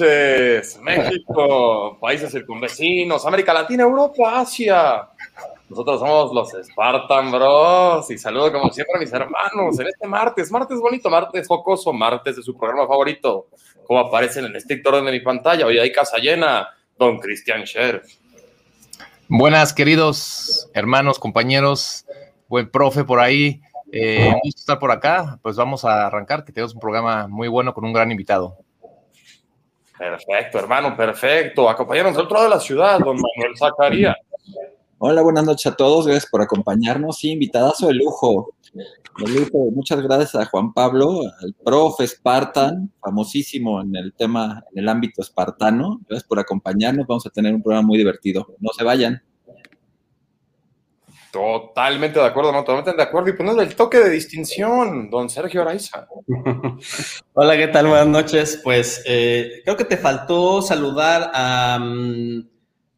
noches, México, países circunvecinos, América Latina, Europa, Asia. Nosotros somos los Spartan Bros. Y saludo como siempre a mis hermanos en este martes, martes bonito, martes focoso, martes de su programa favorito, como aparecen en el estricto orden de mi pantalla. Hoy hay casa llena, don Cristian Scher. Buenas, queridos hermanos, compañeros, buen profe por ahí. Eh, gusto estar por acá. Pues vamos a arrancar, que tenemos un programa muy bueno con un gran invitado. Perfecto, hermano, perfecto. Acompañarnos del otro lado de la ciudad, don Manuel Zacarías. Hola, buenas noches a todos. Gracias por acompañarnos. Sí, invitadazo de lujo. Lujo. Muchas gracias a Juan Pablo, al profe Spartan, famosísimo en el tema, en el ámbito espartano. Gracias por acompañarnos. Vamos a tener un programa muy divertido. No se vayan. Totalmente de acuerdo, no, totalmente de acuerdo. Y poniendo el toque de distinción, don Sergio Araiza. Hola, ¿qué tal? Buenas noches. Pues eh, creo que te faltó saludar a, mm,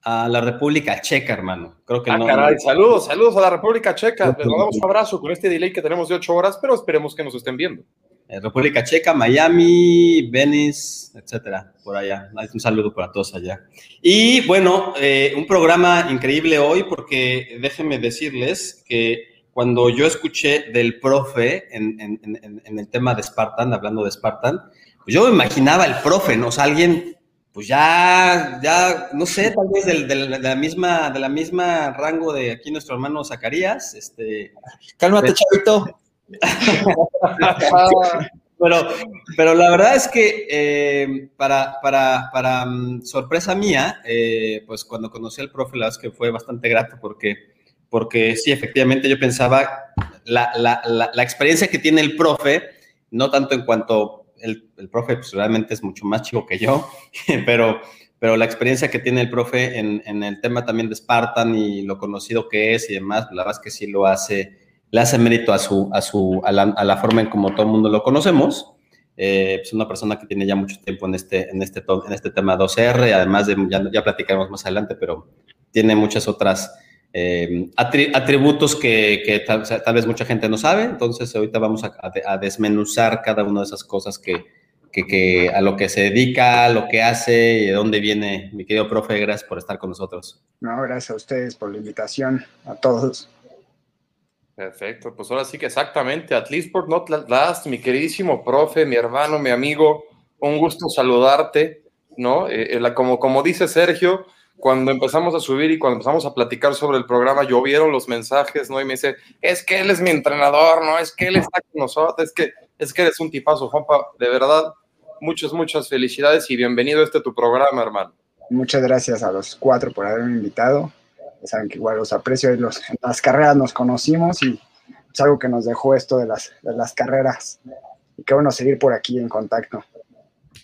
a, la República Checa, hermano. Creo que ah, no. caray, saludos, saludos a la República Checa. Les mandamos un abrazo con este delay que tenemos de ocho horas, pero esperemos que nos estén viendo. Eh, República Checa, Miami, Venice, etcétera, por allá. Un saludo para todos allá. Y bueno, eh, un programa increíble hoy porque déjenme decirles que cuando yo escuché del profe en, en, en, el tema de Spartan, hablando de Spartan, pues yo me imaginaba el profe, ¿no? O sea, alguien, pues ya, ya, no sé, tal vez del, del, de la misma, de la misma rango de aquí nuestro hermano Zacarías, este. Cálmate, chavito. pero, pero la verdad es que eh, para, para, para um, sorpresa mía, eh, pues cuando conocí al profe, la verdad es que fue bastante grato porque, porque sí, efectivamente yo pensaba la, la, la, la experiencia que tiene el profe, no tanto en cuanto el, el, profe pues, realmente es mucho más chico que yo, pero, pero la experiencia que tiene el profe en, en el tema también de Spartan y lo conocido que es y demás, la verdad es que sí lo hace le hace mérito a, su, a, su, a, la, a la forma en como todo el mundo lo conocemos. Eh, es una persona que tiene ya mucho tiempo en este, en este, en este tema 2R, además de, ya, ya platicaremos más adelante, pero tiene muchas otras eh, atributos que, que tal, vez mucha gente no sabe. Entonces, ahorita vamos a, a desmenuzar cada una de esas cosas que, que, que, a lo que se dedica, lo que hace y de dónde viene. Mi querido profe, gracias por estar con nosotros. No, gracias a ustedes por la invitación, a todos. Perfecto, pues ahora sí que exactamente, at least for not last, mi queridísimo profe, mi hermano, mi amigo, un gusto saludarte, ¿no? Eh, la, como, como dice Sergio, cuando empezamos a subir y cuando empezamos a platicar sobre el programa, llovieron los mensajes, ¿no? Y me dice, es que él es mi entrenador, ¿no? Es que él está con nosotros, es que, es que eres un tipazo, Juanpa, de verdad, muchas, muchas felicidades y bienvenido a este tu programa, hermano. Muchas gracias a los cuatro por haberme invitado saben que igual los aprecio, los, en las carreras nos conocimos y es algo que nos dejó esto de las, de las carreras. Y qué bueno seguir por aquí en contacto.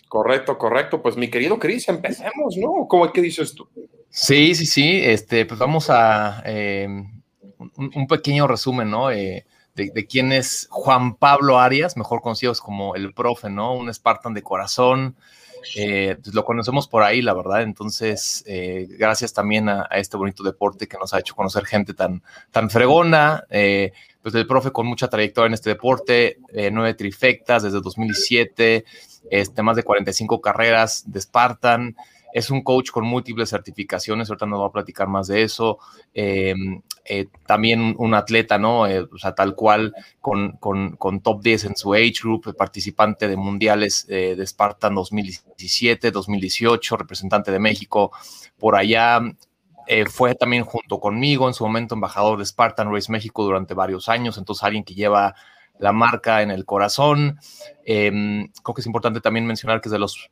Correcto, correcto. Pues mi querido Cris, empecemos, ¿no? ¿Cómo que dices tú? Sí, sí, sí. Este, pues vamos a eh, un, un, pequeño resumen, ¿no? Eh, de, de, quién es Juan Pablo Arias, mejor conocido como el profe, ¿no? Un Spartan de corazón, eh, pues lo conocemos por ahí, la verdad. Entonces, eh, gracias también a, este bonito deporte que nos ha hecho conocer gente tan, tan fregona. Eh, pues el profe con mucha trayectoria en este deporte, eh, nueve trifectas desde 2007, este, más de 45 carreras de Spartan. Es un coach con múltiples certificaciones, ahorita nos va a platicar más de eso. Eh, eh, también un atleta, ¿no? Eh, o sea, tal cual, con, con, con, top 10 en su age group, participante de mundiales de Spartan 2017, 2018, representante de México por allá. Fue también junto conmigo en su momento embajador de Spartan Race México durante varios años, entonces alguien que lleva la marca en el corazón. Creo que es importante también mencionar que es de los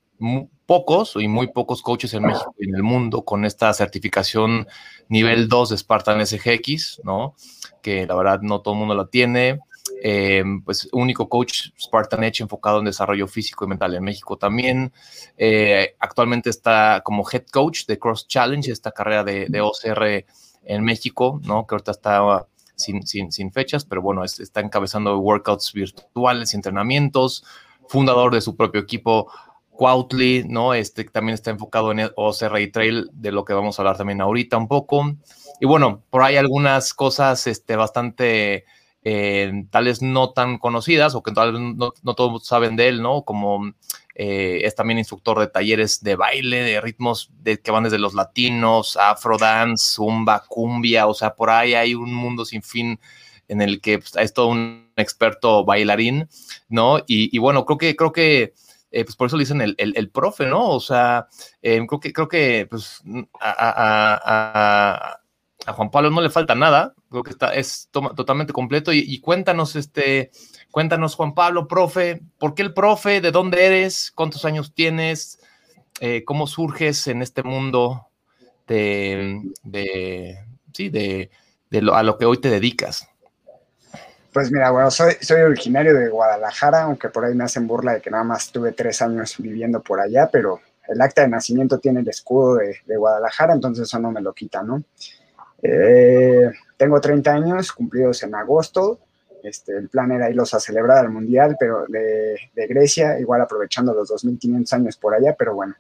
pocos y muy pocos coaches en México y en el mundo con esta certificación nivel 2 de Spartan SGX, ¿no? Que la verdad no todo el mundo la tiene. Eh, pues único coach Spartan Edge enfocado en desarrollo físico y mental en México también. Eh, actualmente está como head coach de Cross Challenge, esta carrera de, OCR en México, ¿no? Que ahorita está sin, sin, sin fechas, pero bueno, es, está encabezando workouts virtuales y entrenamientos, fundador de su propio equipo Cuautli, ¿no? Este también está enfocado en OCR y Trail, de lo que vamos a hablar también ahorita un poco. Y bueno, por ahí algunas cosas este, bastante eh, tales no tan conocidas o que tal vez no, no, todos saben de él, ¿no? Como eh, es también instructor de talleres de baile, de ritmos de, que van desde los latinos, afro dance, zumba, cumbia, o sea, por ahí hay un mundo sin fin en el que pues, es todo un experto bailarín, ¿no? Y, bueno, creo que, creo que, eh, pues por eso le dicen el, el, profe, ¿no? O sea, eh, creo que, creo que, pues, a, Juan Pablo no le falta nada, creo que está, es totalmente completo y, cuéntanos, este, Cuéntanos, Juan Pablo, profe, ¿por qué el profe? ¿De dónde eres? ¿Cuántos años tienes? Eh, ¿Cómo surges en este mundo de, sí, de, lo, a lo que hoy te dedicas? Pues mira, bueno, soy, soy originario de Guadalajara, aunque por ahí me hacen burla de que nada más tuve tres años viviendo por allá, pero el acta de nacimiento tiene el escudo de, Guadalajara, entonces eso no me lo quita, ¿no? Eh, tengo 30 años, cumplidos en agosto, este, el plan era irlos a celebrar al Mundial, pero de, Grecia, igual aprovechando los 2.500 años por allá, pero bueno,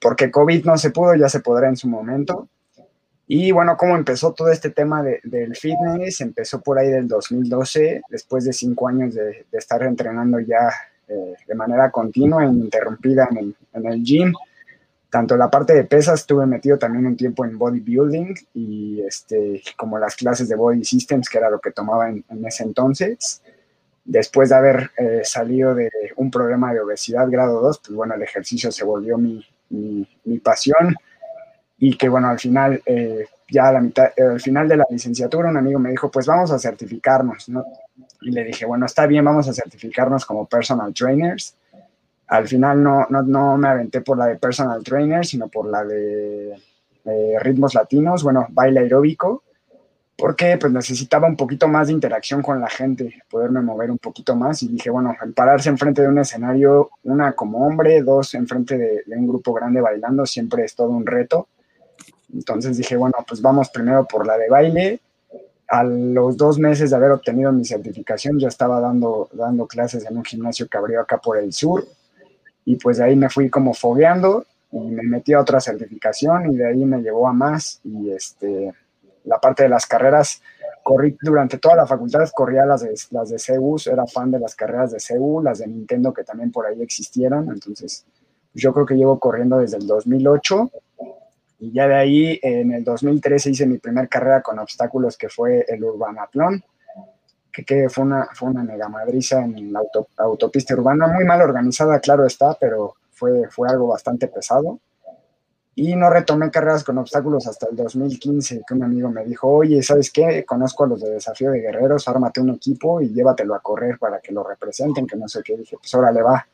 porque COVID no se pudo, ya se podrá en su momento. Y bueno, ¿cómo empezó todo este tema del fitness? Empezó por ahí del 2012, después de cinco años de, estar entrenando ya eh, de manera continua, interrumpida en en el gym tanto la parte de pesas estuve metido también un tiempo en bodybuilding y este, como las clases de body systems, que era lo que tomaba en, ese entonces. Después de haber eh, salido de un problema de obesidad grado 2, pues bueno, el ejercicio se volvió mi, mi, pasión y que bueno, al final, eh, ya a la mitad, eh, al final de la licenciatura, un amigo me dijo, pues vamos a certificarnos, ¿no? Y le dije, bueno, está bien, vamos a certificarnos como personal trainers al final no, no, no, me aventé por la de personal trainer, sino por la de ritmos latinos, bueno, baile aeróbico, porque pues necesitaba un poquito más de interacción con la gente, poderme mover un poquito más y dije, bueno, al pararse enfrente de un escenario, una como hombre, dos enfrente de, de un grupo grande bailando, siempre es todo un reto. Entonces dije, bueno, pues vamos primero por la de baile. A los dos meses de haber obtenido mi certificación, ya estaba dando, dando clases en un gimnasio que abrió acá por el sur, y pues de ahí me fui como fogueando y me metí a otra certificación y de ahí me llevó a más. Y este, la parte de las carreras, corrí durante toda la facultad, corría las de, las de CEU, era fan de las carreras de CEU, las de Nintendo que también por ahí existieron, entonces yo creo que llevo corriendo desde el 2008 y ya de ahí en el 2013 hice mi primera carrera con obstáculos que fue el Urbanatlón que, fue, una, fue una mega madriza en la autopista urbana, muy mal organizada, claro está, pero fue, fue algo bastante pesado. Y no retomé carreras con obstáculos hasta el 2015, que un amigo me dijo, oye, ¿sabes qué? Conozco a los de Desafío de Guerreros, ármate un equipo y llévatelo a correr para que lo representen, que no sé qué. Dije, pues órale, va.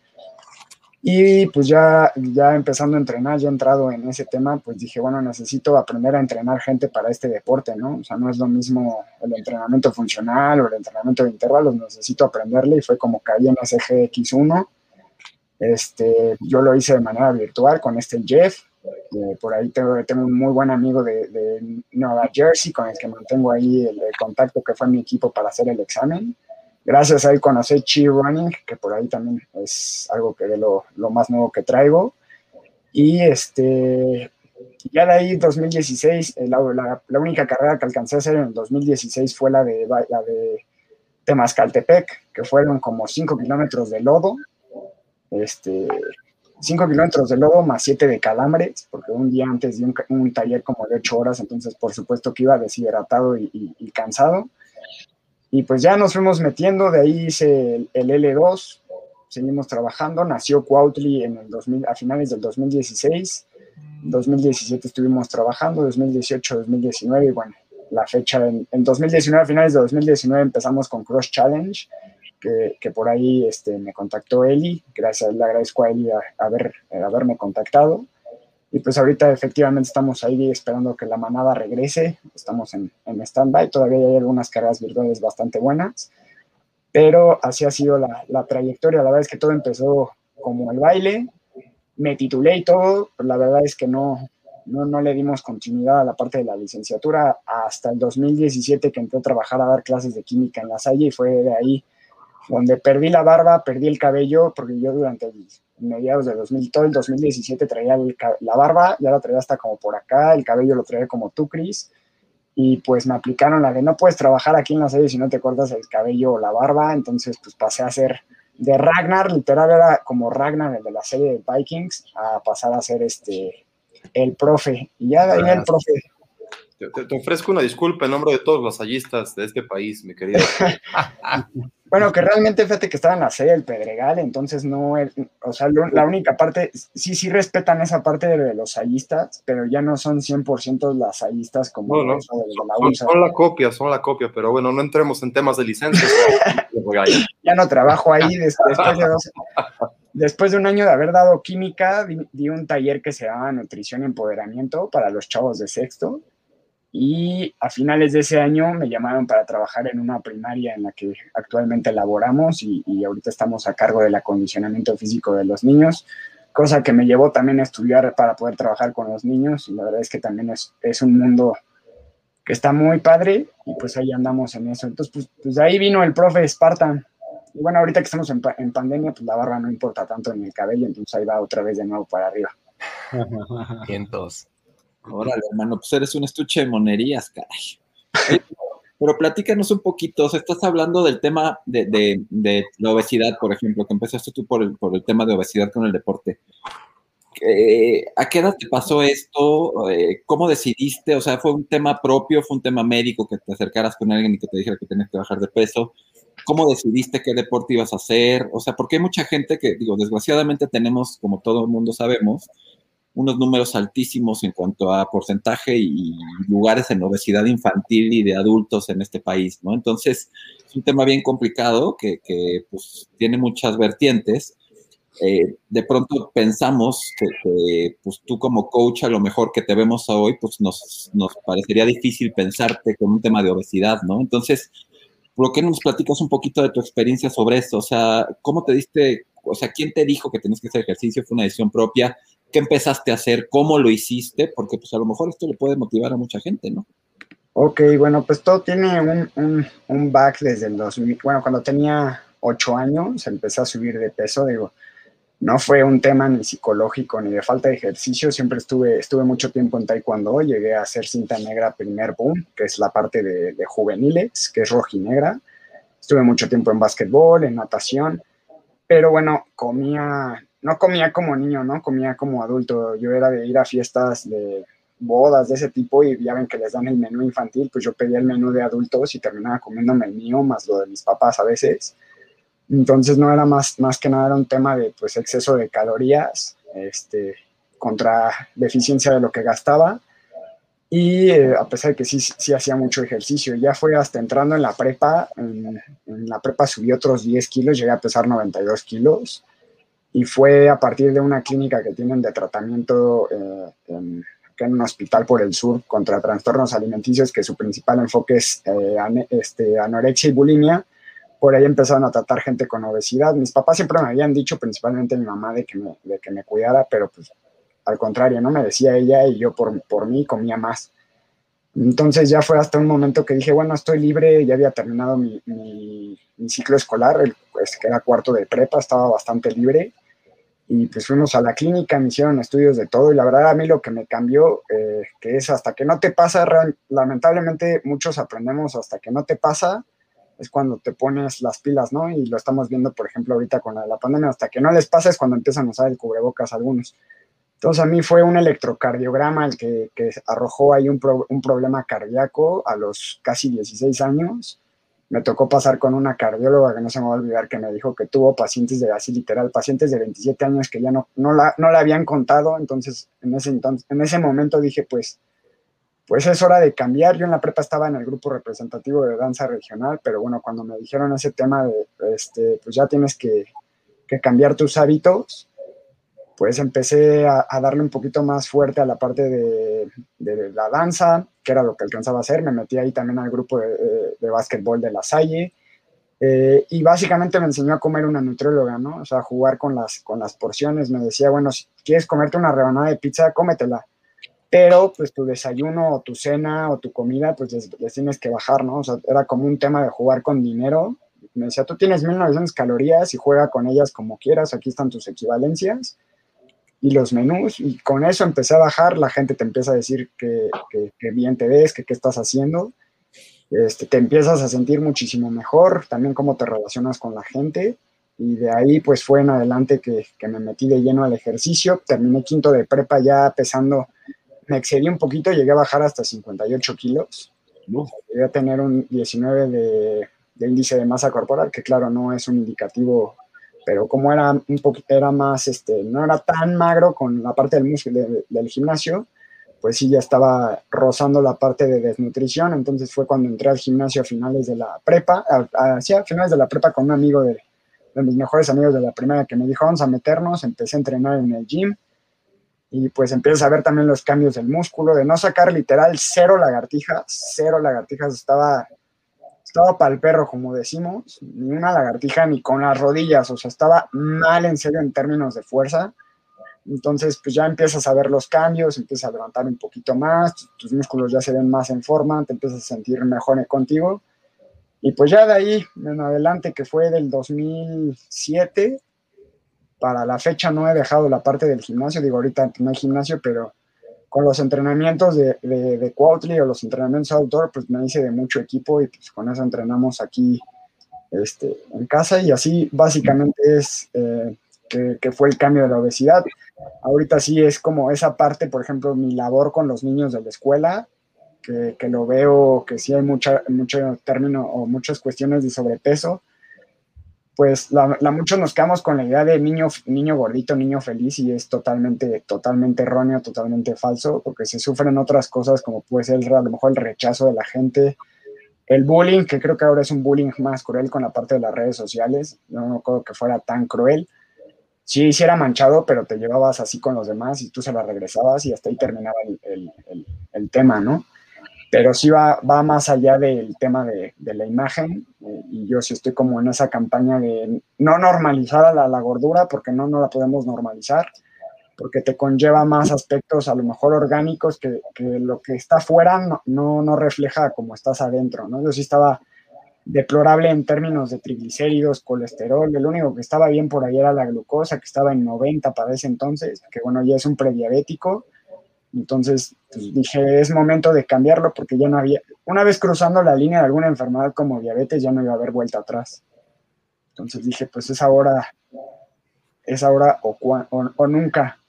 Y pues ya, ya empezando a entrenar, ya entrado en ese tema, pues dije, bueno, necesito aprender a entrenar gente para este deporte, ¿no? O sea, no es lo mismo el entrenamiento funcional o el entrenamiento de intervalos, necesito aprenderle y fue como caí en ese GX1. Este, yo lo hice de manera virtual con este Jeff, por ahí tengo, tengo, un muy buen amigo de, de, Nueva Jersey con el que mantengo ahí el contacto que fue mi equipo para hacer el examen gracias a él conocí Chi Running, que por ahí también es algo que de lo, lo más nuevo que traigo. Y este, ya de ahí 2016, eh, la, la, única carrera que alcancé a hacer en 2016 fue la de, la de Temascaltepec, que fueron como 5 kilómetros de lodo, este, 5 kilómetros de lodo más 7 de calambres, porque un día antes di un, taller como de 8 horas, entonces por supuesto que iba deshidratado y, y cansado. Y pues ya nos fuimos metiendo, de ahí hice el, L2, seguimos trabajando, nació Cuautli en el 2000, a finales del 2016, 2017 estuvimos trabajando, 2018, 2019, y bueno, la fecha en, 2019, a finales de 2019 empezamos con Cross Challenge, que, que por ahí este, me contactó Eli, gracias, le agradezco a Eli a, haber, a haberme contactado. Y pues ahorita efectivamente estamos ahí esperando que la manada regrese, estamos en, en stand-by, todavía hay algunas carreras virtuales bastante buenas, pero así ha sido la, la, trayectoria, la verdad es que todo empezó como el baile, me titulé y todo, pero la verdad es que no, no, no le dimos continuidad a la parte de la licenciatura hasta el 2017 que entré a trabajar a dar clases de química en la Salle y fue de ahí donde perdí la barba, perdí el cabello, porque yo durante mediados de 2000, todo el 2017 traía la barba, ya la traía hasta como por acá, el cabello lo traía como tú, Cris, y pues me aplicaron la de no puedes trabajar aquí en la serie si no te cortas el cabello o la barba, entonces pues pasé a ser de Ragnar, literal era como Ragnar, el de la serie de Vikings, a pasar a ser este, el profe. Y ya de ahí el profe te, ofrezco una disculpa en nombre de todos los hallistas de este país, mi querido. bueno, que realmente fíjate que estaba en la serie del Pedregal, entonces no, o sea, la única parte, sí, sí respetan esa parte de los hallistas, pero ya no son 100% las hallistas como no, no. son, son, la copia, son la copia, pero bueno, no entremos en temas de licencias. ya no trabajo ahí después de dos, Después de un año de haber dado química, di, un taller que se llama Nutrición y Empoderamiento para los chavos de sexto. Y a finales de ese año me llamaron para trabajar en una primaria en la que actualmente laboramos y, ahorita estamos a cargo del acondicionamiento físico de los niños, cosa que me llevó también a estudiar para poder trabajar con los niños. Y la verdad es que también es, es un mundo que está muy padre y pues ahí andamos en eso. Entonces, pues, pues ahí vino el profe Spartan. Y bueno, ahorita que estamos en, en pandemia, pues la barba no importa tanto en el cabello, entonces ahí va otra vez de nuevo para arriba. Cientos. Órale, hermano, pues eres un estuche de monerías, caray. Pero platícanos un poquito, o estás hablando del tema de, la obesidad, por ejemplo, que empezaste tú por el, por el tema de obesidad con el deporte. Eh, ¿A qué edad te pasó esto? Eh, ¿Cómo decidiste? O sea, ¿fue un tema propio? ¿Fue un tema médico que te acercaras con alguien y que te dijera que tenías que bajar de peso? ¿Cómo decidiste qué deporte ibas a hacer? O sea, porque hay mucha gente que, digo, desgraciadamente tenemos, como todo el mundo sabemos, unos números altísimos en cuanto a porcentaje y lugares en obesidad infantil y de adultos en este país, ¿no? Entonces, es un tema bien complicado que, pues, tiene muchas vertientes. Eh, de pronto pensamos que, pues, tú como coach, a lo mejor que te vemos hoy, pues nos, nos parecería difícil pensarte con un tema de obesidad, ¿no? Entonces, ¿por qué no nos platicas un poquito de tu experiencia sobre esto? O sea, ¿cómo te diste, o sea, quién te dijo que tenías que hacer ejercicio? ¿Fue una decisión propia? Qué empezaste a hacer, cómo lo hiciste, porque pues a lo mejor esto le puede motivar a mucha gente, ¿no? Ok, bueno, pues todo tiene un, un, back desde el 2000. Bueno, cuando tenía ocho años empecé a subir de peso, digo, no fue un tema ni psicológico ni de falta de ejercicio, siempre estuve, estuve mucho tiempo en taekwondo, llegué a hacer cinta negra primer boom, que es la parte de, de juveniles, que es rojinegra, estuve mucho tiempo en básquetbol, en natación, pero bueno, comía no comía como niño, ¿no? Comía como adulto. Yo era de ir a fiestas de bodas de ese tipo y ya ven que les dan el menú infantil, pues yo pedía el menú de adultos y terminaba comiéndome el mío más lo de mis papás a veces. Entonces no era más, más que nada era un tema de pues exceso de calorías, este, contra deficiencia de lo que gastaba. Y eh, a pesar de que sí, sí hacía mucho ejercicio, ya fue hasta entrando en la prepa, en, en la prepa subí otros 10 kilos, llegué a pesar 92 kilos y fue a partir de una clínica que tienen de tratamiento eh, en, un hospital por el sur contra trastornos alimenticios, que su principal enfoque es eh, este, anorexia y bulimia. Por ahí empezaron a tratar gente con obesidad. Mis papás siempre me habían dicho, principalmente mi mamá, de que me, de que me cuidara, pero pues al contrario, no me decía ella y yo por, por mí comía más. Entonces ya fue hasta un momento que dije, bueno, estoy libre, ya había terminado mi, mi, ciclo escolar, el, pues, que era cuarto de prepa, estaba bastante libre y pues fuimos a la clínica, me hicieron estudios de todo y la verdad a mí lo que me cambió, eh, que es hasta que no te pasa, lamentablemente muchos aprendemos hasta que no te pasa, es cuando te pones las pilas, ¿no? Y lo estamos viendo, por ejemplo, ahorita con la, pandemia, hasta que no les pasa es cuando empiezan a usar el cubrebocas algunos. Entonces a mí fue un electrocardiograma el que, que arrojó ahí un, un problema cardíaco a los casi 16 años me tocó pasar con una cardióloga que no se me va a olvidar que me dijo que tuvo pacientes de así literal, pacientes de 27 años que ya no, no, la, no la habían contado, entonces en ese, entonces, en ese momento dije pues, pues es hora de cambiar, yo en la prepa estaba en el grupo representativo de danza regional, pero bueno, cuando me dijeron ese tema de, este, pues ya tienes que, que cambiar tus hábitos, pues empecé a, darle un poquito más fuerte a la parte de, la danza, que era lo que alcanzaba a hacer. Me metí ahí también al grupo de, de básquetbol de la Salle. Eh, y básicamente me enseñó a comer una nutrióloga, ¿no? O sea, jugar con las, con las porciones. Me decía, bueno, si quieres comerte una rebanada de pizza, cómetela. Pero, pues, tu desayuno o tu cena o tu comida, pues, les, tienes que bajar, ¿no? O sea, era como un tema de jugar con dinero. Me decía, tú tienes 1900 calorías y juega con ellas como quieras. Aquí están tus equivalencias y los menús, y con eso empecé a bajar, la gente te empieza a decir que, bien te ves, que qué estás haciendo, este, te empiezas a sentir muchísimo mejor, también cómo te relacionas con la gente, y de ahí pues fue en adelante que, que, me metí de lleno al ejercicio. Terminé quinto de prepa ya pesando, me excedí un poquito, llegué a bajar hasta 58 kilos. Llegué a tener un 19 de, de, índice de masa corporal, que claro, no es un indicativo, pero como era un poquito, era más, este, no era tan magro con la parte del músculo de, del gimnasio, pues sí, ya estaba rozando la parte de desnutrición, entonces fue cuando entré al gimnasio a finales de la prepa, a, a, sí, a finales de la prepa con un amigo de, de mis mejores amigos de la primera que me dijo, vamos a meternos, empecé a entrenar en el gym. Y pues empiezas a ver también los cambios del músculo, de no sacar literal cero lagartijas, cero lagartijas, estaba, estaba para el perro, como decimos, ni una lagartija ni con las rodillas, o sea, estaba mal en serio en términos de fuerza. Entonces, pues ya empiezas a ver los cambios, empiezas a levantar un poquito más, tus músculos ya se ven más en forma, te empiezas a sentir mejor contigo y pues ya de ahí en adelante, que fue del 2007, para la fecha no he dejado la parte del gimnasio, digo ahorita no hay gimnasio, pero con los entrenamientos de, de, de o los entrenamientos outdoor, pues me hice de mucho equipo y pues con eso entrenamos aquí este, en casa y así básicamente es eh, que, que, fue el cambio de la obesidad. Ahorita sí es como esa parte, por ejemplo, mi labor con los niños de la escuela, que, que, lo veo que sí hay mucha, mucho término o muchas cuestiones de sobrepeso, pues la, la, muchos nos quedamos con la idea de niño, niño gordito, niño feliz y es totalmente, totalmente erróneo, totalmente falso, porque se sufren otras cosas como puede ser a lo mejor el rechazo de la gente, el bullying, que creo que ahora es un bullying más cruel con la parte de las redes sociales, no creo que fuera tan cruel, sí, sí era manchado, pero te llevabas así con los demás y tú se la regresabas y hasta ahí terminaba el, el, el tema, ¿no? Pero sí va, va más allá del tema de, de la imagen eh, y yo sí estoy como en esa campaña de no normalizar la, la gordura porque no, no la podemos normalizar porque te conlleva más aspectos a lo mejor orgánicos que, que lo que está afuera no, no, no, refleja como estás adentro, ¿no? Yo sí estaba deplorable en términos de triglicéridos, colesterol, el único que estaba bien por ahí era la glucosa, que estaba en 90 para ese entonces, que bueno, ya es un prediabético, entonces pues, dije, es momento de cambiarlo porque ya no había, una vez cruzando la línea de alguna enfermedad como diabetes, ya no iba a haber vuelta atrás. Entonces dije, pues es ahora, es ahora o, o, o nunca.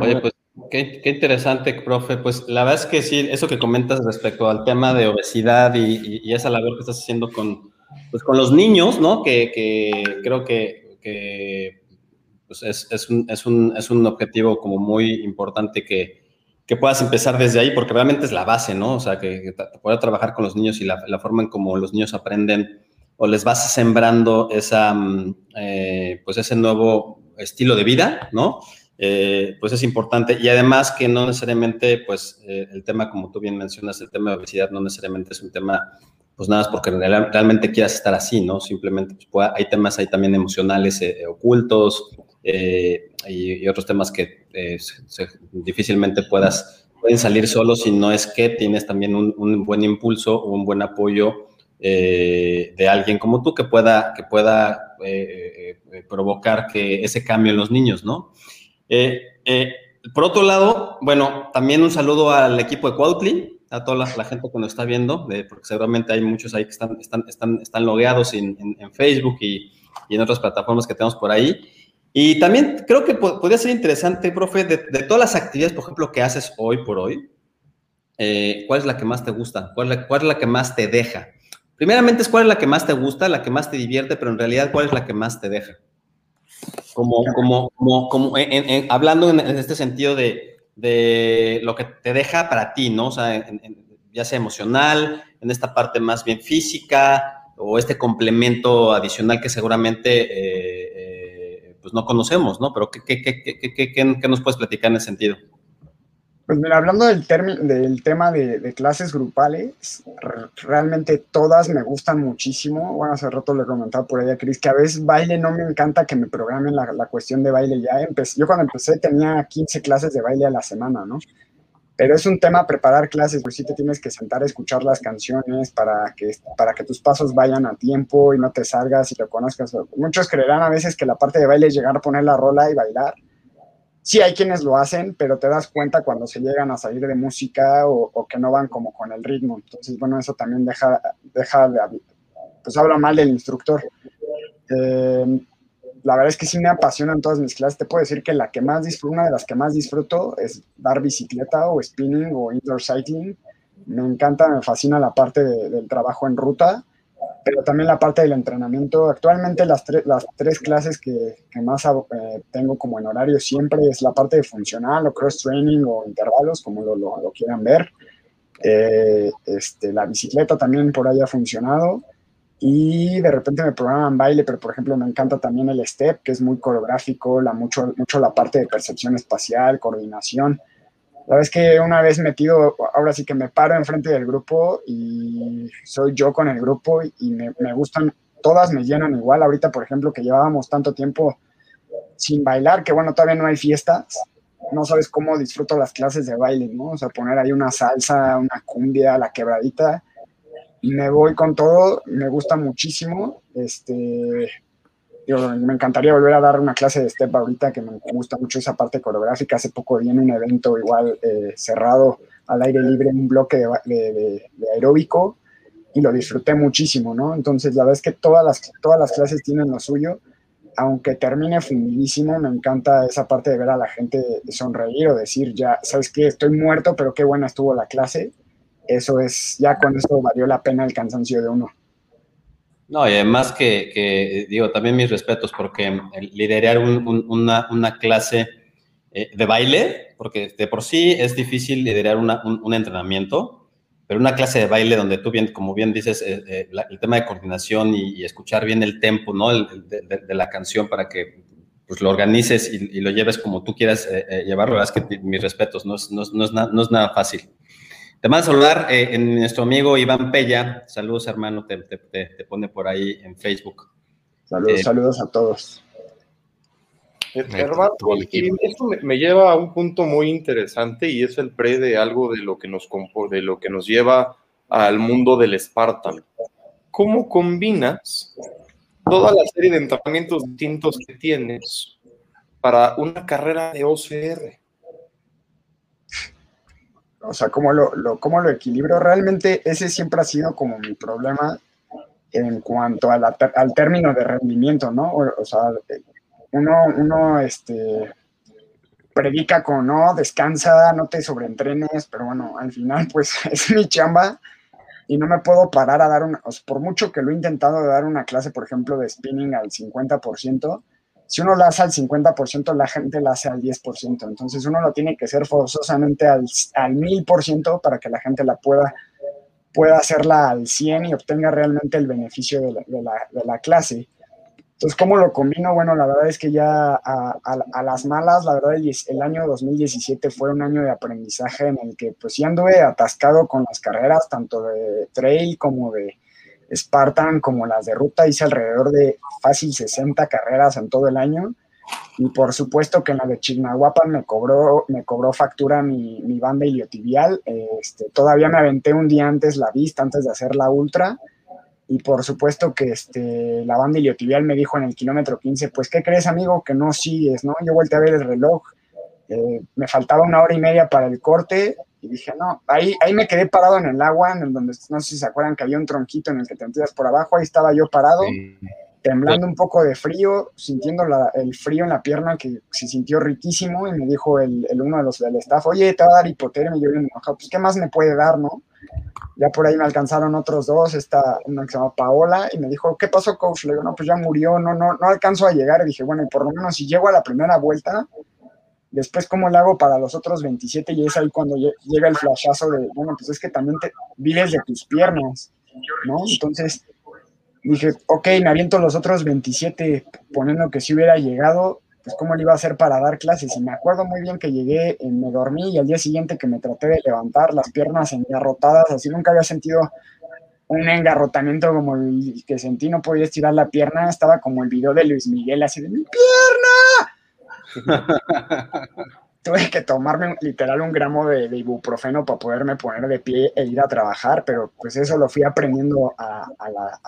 Oye, pues qué, interesante, profe. Pues la verdad es que sí, eso que comentas respecto al tema de obesidad y, y, y esa labor que estás haciendo con, pues, con los niños, ¿no? Que, que creo que, que pues es, es, un, es, un, es un objetivo como muy importante que, que puedas empezar desde ahí, porque realmente es la base, ¿no? O sea, que, que poder trabajar con los niños y la, la, forma en cómo los niños aprenden o les vas sembrando esa, eh, pues ese nuevo estilo de vida, ¿no? Eh, pues es importante. Y además que no necesariamente, pues eh, el tema, como tú bien mencionas, el tema de obesidad no necesariamente es un tema, pues nada porque realmente quieras estar así, ¿no? Simplemente pues, hay temas ahí también emocionales eh, ocultos, eh, y, otros temas que eh, difícilmente puedas, pueden salir solos si no es que tienes también un, buen impulso o un buen apoyo eh, de alguien como tú que pueda, que pueda provocar que ese cambio en los niños, ¿no? por otro lado, bueno, también un saludo al equipo de Quautli, a toda la, la, gente que nos está viendo, porque seguramente hay muchos ahí que están, están, están, están logueados en, en, en Facebook y, y en otras plataformas que tenemos por ahí. Y también creo que podría ser interesante, profe, de, todas las actividades, por ejemplo, que haces hoy por hoy, eh, ¿cuál es la que más te gusta? ¿Cuál es, la, ¿Cuál es la que más te deja? Primeramente cuál es la que más te gusta, la que más te divierte, pero en realidad cuál es la que más te deja. Como, como, como, como en, en, hablando en, en, este sentido de, lo que te deja para ti, ¿no? O sea, ya sea emocional, en esta parte más bien física, o este complemento adicional que seguramente eh, pues no conocemos, ¿no? Pero ¿qué, qué, qué, qué, nos puedes platicar en ese sentido? Pues mira, hablando del, del tema de, clases grupales, realmente todas me gustan muchísimo. Bueno, hace rato le comentaba por ahí a Cris que a veces baile no me encanta que me programen la, la cuestión de baile ya. Empecé, yo cuando empecé tenía 15 clases de baile a la semana, ¿no? Pero es un tema preparar clases, pues sí te tienes que sentar a escuchar las canciones para que, para que tus pasos vayan a tiempo y no te salgas y lo conozcas. Muchos creerán a veces que la parte de baile es llegar a poner la rola y bailar. Sí hay quienes lo hacen, pero te das cuenta cuando se llegan a salir de música o, o que no van como con el ritmo. Entonces, bueno, eso también deja, deja de, pues habla mal del instructor. Eh, la verdad es que sí me apasionan todas mis clases. Te puedo decir que la que más disfruto, una de las que más disfruto es dar bicicleta o spinning o indoor cycling. Me encanta, me fascina la parte del trabajo en ruta, pero también la parte del entrenamiento. Actualmente las, tres clases que, más eh, tengo como en horario siempre es la parte de funcional o cross training o intervalos, como lo, lo, quieran ver. Eh, este, la bicicleta también por ahí ha funcionado y de repente me programan baile, pero por ejemplo me encanta también el step, que es muy coreográfico, la, mucho, mucho la parte de percepción espacial, coordinación. La vez que una vez metido, ahora sí que me paro enfrente del grupo y soy yo con el grupo y me, me gustan, todas me llenan igual. Ahorita, por ejemplo, que llevábamos tanto tiempo sin bailar, que bueno, todavía no hay fiestas, no sabes cómo disfruto las clases de baile, ¿no? O sea, poner ahí una salsa, una cumbia, la quebradita, me voy con todo, me gusta muchísimo. Este, me encantaría volver a dar una clase de step ahorita, que me gusta mucho esa parte coreográfica. Hace poco vi en un evento igual eh, cerrado al aire libre, un bloque de, aeróbico, y lo disfruté muchísimo, ¿no? Entonces, la verdad que todas las, todas las clases tienen lo suyo. Aunque termine fundidísimo, me encanta esa parte de ver a la gente sonreír o decir, ya, ¿sabes qué? Estoy muerto, pero qué buena estuvo la clase eso es, ya con eso valió la pena el cansancio de uno. No, y además que, digo, también mis respetos, porque liderar una, clase eh, de baile, porque de por sí es difícil liderar un, entrenamiento, pero una clase de baile donde tú bien, como bien dices, eh, eh, el tema de coordinación y, escuchar bien el tempo, ¿no? de, la canción para que pues, lo organices y, lo lleves como tú quieras llevarlo, es que mis respetos, no es, no es nada fácil. Te mando a saludar eh, en nuestro amigo Iván Pella. Saludos, hermano, te, pone por ahí en Facebook. Saludos, eh, saludos a todos. Eh, hermano, esto me, lleva a un punto muy interesante y es el pre de algo de lo que nos, de lo que nos lleva al mundo del Spartan. ¿Cómo combinas toda la serie de entrenamientos distintos que tienes para una carrera de OCR? O sea, cómo lo, cómo lo equilibro. Realmente ese siempre ha sido como mi problema en cuanto al término de rendimiento, ¿no? O, sea, uno, uno, este, predica con, no, descansa, no te sobreentrenes, pero bueno, al final, pues es mi chamba y no me puedo parar a dar una, por mucho que lo he intentado dar una clase, por ejemplo, de spinning al 50%, si uno la hace al 50%, la gente la hace al 10%. Entonces uno lo tiene que hacer forzosamente al, al 1000% para que la gente la pueda, pueda hacerla al 100 y obtenga realmente el beneficio de la, clase. Entonces, ¿cómo lo combino? Bueno, la verdad es que ya a, las malas, la verdad, el, año 2017 fue un año de aprendizaje en el que pues ya anduve atascado con las carreras, tanto de trail como de, Spartan como las de ruta, hice alrededor de fácil 60 carreras en todo el año. Y por supuesto que en la de Chignahuapan me cobró, me cobró factura mi, mi banda iliotibial. Este, todavía me aventé un día antes la vista, antes de hacer la ultra. Y por supuesto que este, la banda iliotibial me dijo en el kilómetro 15, pues, ¿qué crees, amigo? Que no sigues, ¿no? Yo volteé a ver el reloj. Eh, me faltaba una hora y media para el corte y dije, no, ahí, ahí me quedé parado en el agua, en donde no sé si se acuerdan que había un tronquito en el que te metías por abajo, ahí estaba yo parado, temblando un poco de frío, sintiendo el frío en la pierna que se sintió riquísimo y me dijo el, uno de los del staff, oye, te va a dar hipotermia, y yo bien enojado, pues ¿qué más me puede dar, no? Ya por ahí me alcanzaron otros dos, esta, una que se llama Paola, y me dijo, ¿qué pasó, coach? Le digo, no, pues ya murió, no, no, no alcanzo a llegar. Y dije, bueno, y por lo menos si llego a la primera vuelta, Después, ¿cómo le hago para los otros 27? Y es ahí cuando llega el flashazo de, bueno, pues es que también te vives de tus piernas, ¿no? Entonces dije, ok, me aviento los otros 27 poniendo que si hubiera llegado, pues cómo le iba a hacer para dar clases. Y me acuerdo muy bien que llegué, eh, me dormí y al día siguiente que me traté de levantar las piernas engarrotadas, así nunca había sentido un engarrotamiento como el que sentí, no podía estirar la pierna, estaba como el video de Luis Miguel, así de mi pierna, Tuve que tomarme literal un gramo de, ibuprofeno para poderme poner de pie e ir a trabajar, pero pues eso lo fui aprendiendo a,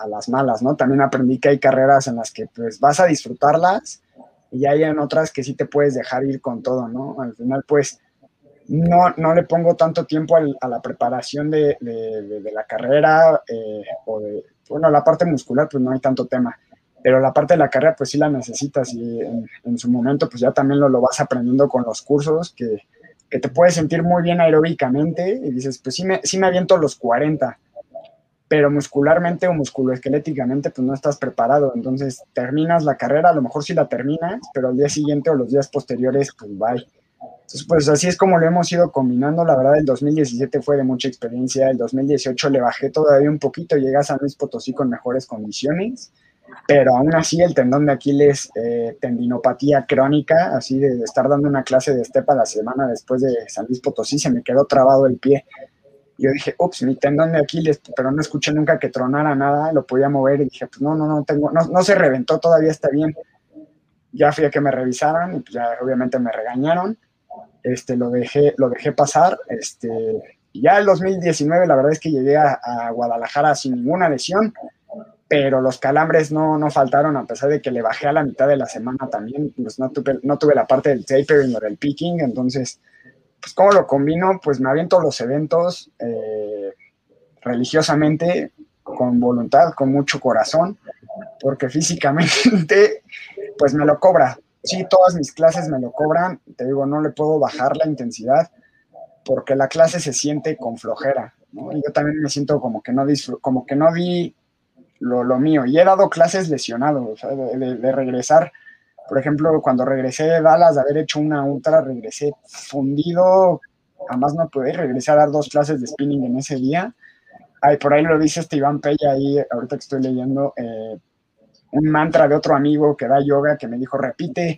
las malas, ¿no? También aprendí que hay carreras en las que pues vas a disfrutarlas y hay en otras que sí te puedes dejar ir con todo, ¿no? Al final pues no, no le pongo tanto tiempo a la preparación de, la carrera eh, o de, bueno, la parte muscular pues no hay tanto tema pero la parte de la carrera pues sí la necesitas y en, su momento pues ya también lo, lo vas aprendiendo con los cursos que, que, te puedes sentir muy bien aeróbicamente y dices pues sí me, sí me aviento los 40, pero muscularmente o musculoesqueléticamente pues no estás preparado, entonces terminas la carrera, a lo mejor sí la terminas, pero al día siguiente o los días posteriores pues bye. Entonces, pues así es como lo hemos ido combinando. La verdad, el 2017 fue de mucha experiencia. El 2018 le bajé todavía un poquito. Llegué a Luis Potosí con mejores condiciones pero aún así el tendón de Aquiles, eh, tendinopatía crónica, así de, estar dando una clase de estepa la semana después de San Luis Potosí, se me quedó trabado el pie. Yo dije, ups, mi tendón de Aquiles, pero no escuché nunca que tronara nada, lo podía mover y dije, pues no, no, no tengo, no, no se reventó, todavía está bien. Ya fui a que me revisaran y pues ya obviamente me regañaron, este, lo dejé, lo dejé pasar, este, ya el 2019 la verdad es que llegué a Guadalajara sin ninguna lesión, pero los calambres no, no faltaron, a pesar de que le bajé a la mitad de la semana también, pues no tuve, no tuve la parte del tapering o del picking, entonces, pues ¿cómo lo combino? Pues me aviento los eventos eh, religiosamente, con voluntad, con mucho corazón, porque físicamente, pues me lo cobra. Sí, todas mis clases me lo cobran, te digo, no le puedo bajar la intensidad, porque la clase se siente con flojera, Y yo también me siento como que no como que no di lo, lo, mío. Y he dado clases lesionado, de, regresar. Por ejemplo, cuando regresé de Dallas, de haber hecho una ultra, regresé fundido, jamás no pude, regresé a dar dos clases de spinning en ese día. Ay, por ahí lo dice este Iván Pella, ahí ahorita que estoy leyendo, eh, un mantra de otro amigo que da yoga que me dijo, repite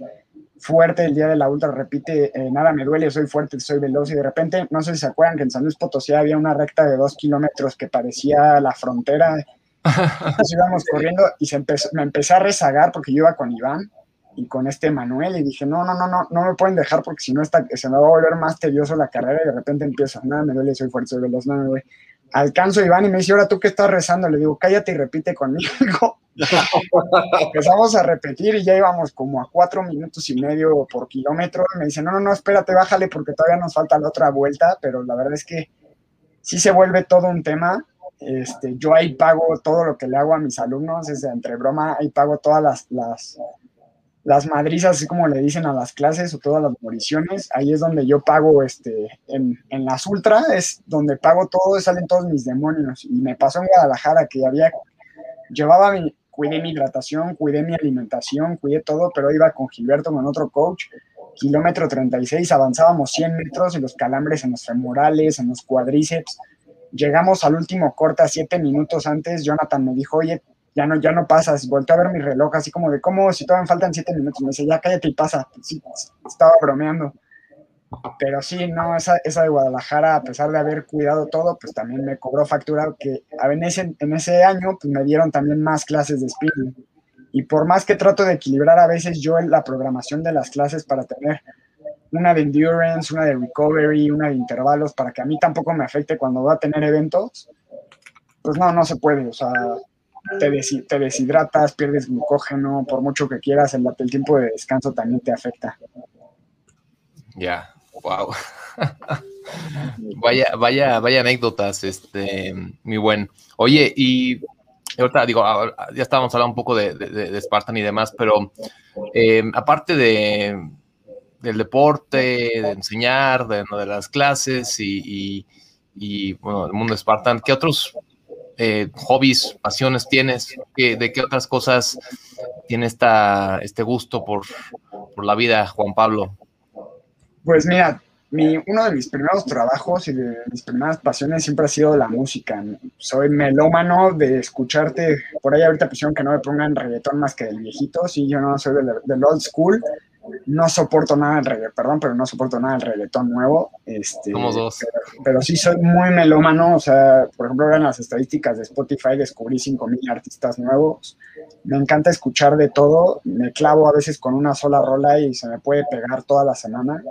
fuerte el día de la ultra, repite, eh, nada me duele, soy fuerte, soy veloz, y de repente, no sé si se acuerdan que en San Luis Potosí había una recta de dos kilómetros que parecía la frontera, nos íbamos corriendo y se me empecé a rezagar porque yo iba con Iván y con este Manuel y dije, no, no, no, no, no me pueden dejar porque si no está, se me va a volver más tedioso la carrera y de repente empiezo, nada, me duele, soy fuerte, soy veloz, nada, me duele. Alcanzo a Iván y me dice, ahora tú qué estás rezando, le digo, cállate y repite conmigo. Empezamos a repetir y ya íbamos como a cuatro minutos y medio por kilómetro. Me dice, no, no, no, espérate, bájale porque todavía nos falta la otra vuelta, pero la verdad es que sí se vuelve todo un tema este, yo ahí pago todo lo que le hago a mis alumnos, es entre broma, ahí pago todas las, las, las madrizas, así como le dicen a las clases o todas las moriciones, ahí es donde yo pago, este, en, en las ultra, es donde pago todo, salen todos mis demonios. Y me pasó en Guadalajara que había, llevaba mi, cuidé mi hidratación, cuidé mi alimentación, cuidé todo, pero iba con Gilberto, con otro coach, kilómetro 36, avanzábamos 100 metros y los calambres en los femorales, en los cuadríceps, Llegamos al último corte a siete minutos antes. Jonathan me dijo, oye, ya no, ya no pasas. Volté a ver mi reloj, así como de, ¿cómo? Si todavía faltan siete minutos. Me dice, ya cállate y pasa. Sí, estaba bromeando. Pero sí, no, esa, esa de Guadalajara, a pesar de haber cuidado todo, pues también me cobró factura que en ese, en ese año pues me dieron también más clases de spinning. Y por más que trato de equilibrar a veces yo la programación de las clases para tener una de endurance, una de recovery, una de intervalos, para que a mí tampoco me afecte cuando va a tener eventos, pues no, no se puede, o sea, te, te deshidratas, pierdes glucógeno, por mucho que quieras, el, tiempo de descanso también te afecta. Ya, wow. vaya, vaya, vaya anécdotas, este, mi buen. Oye, y ahorita digo, ya estábamos hablando un poco de, de, Spartan y demás, pero eh, aparte de, del deporte, de enseñar, de, de las clases y, bueno, el mundo Spartan, ¿qué otros eh, hobbies, pasiones tienes? ¿De qué otras cosas tiene esta, este gusto por, por la vida, Juan Pablo? Pues mira, mi, uno de mis primeros trabajos y de mis primeras pasiones siempre ha sido la música. Soy melómano de escucharte. Por ahí ahorita pusieron que no me pongan reggaetón más que del viejito. Sí, yo no soy del, del old school no soporto nada del reggaetón, perdón, pero no soporto nada del reggaetón nuevo. Este, Somos dos. Pero, sí soy muy melómano, o sea, por ejemplo, en las estadísticas de Spotify descubrí 5.000 artistas nuevos. Me encanta escuchar de todo, me clavo a veces con una sola rola y se me puede pegar toda la semana.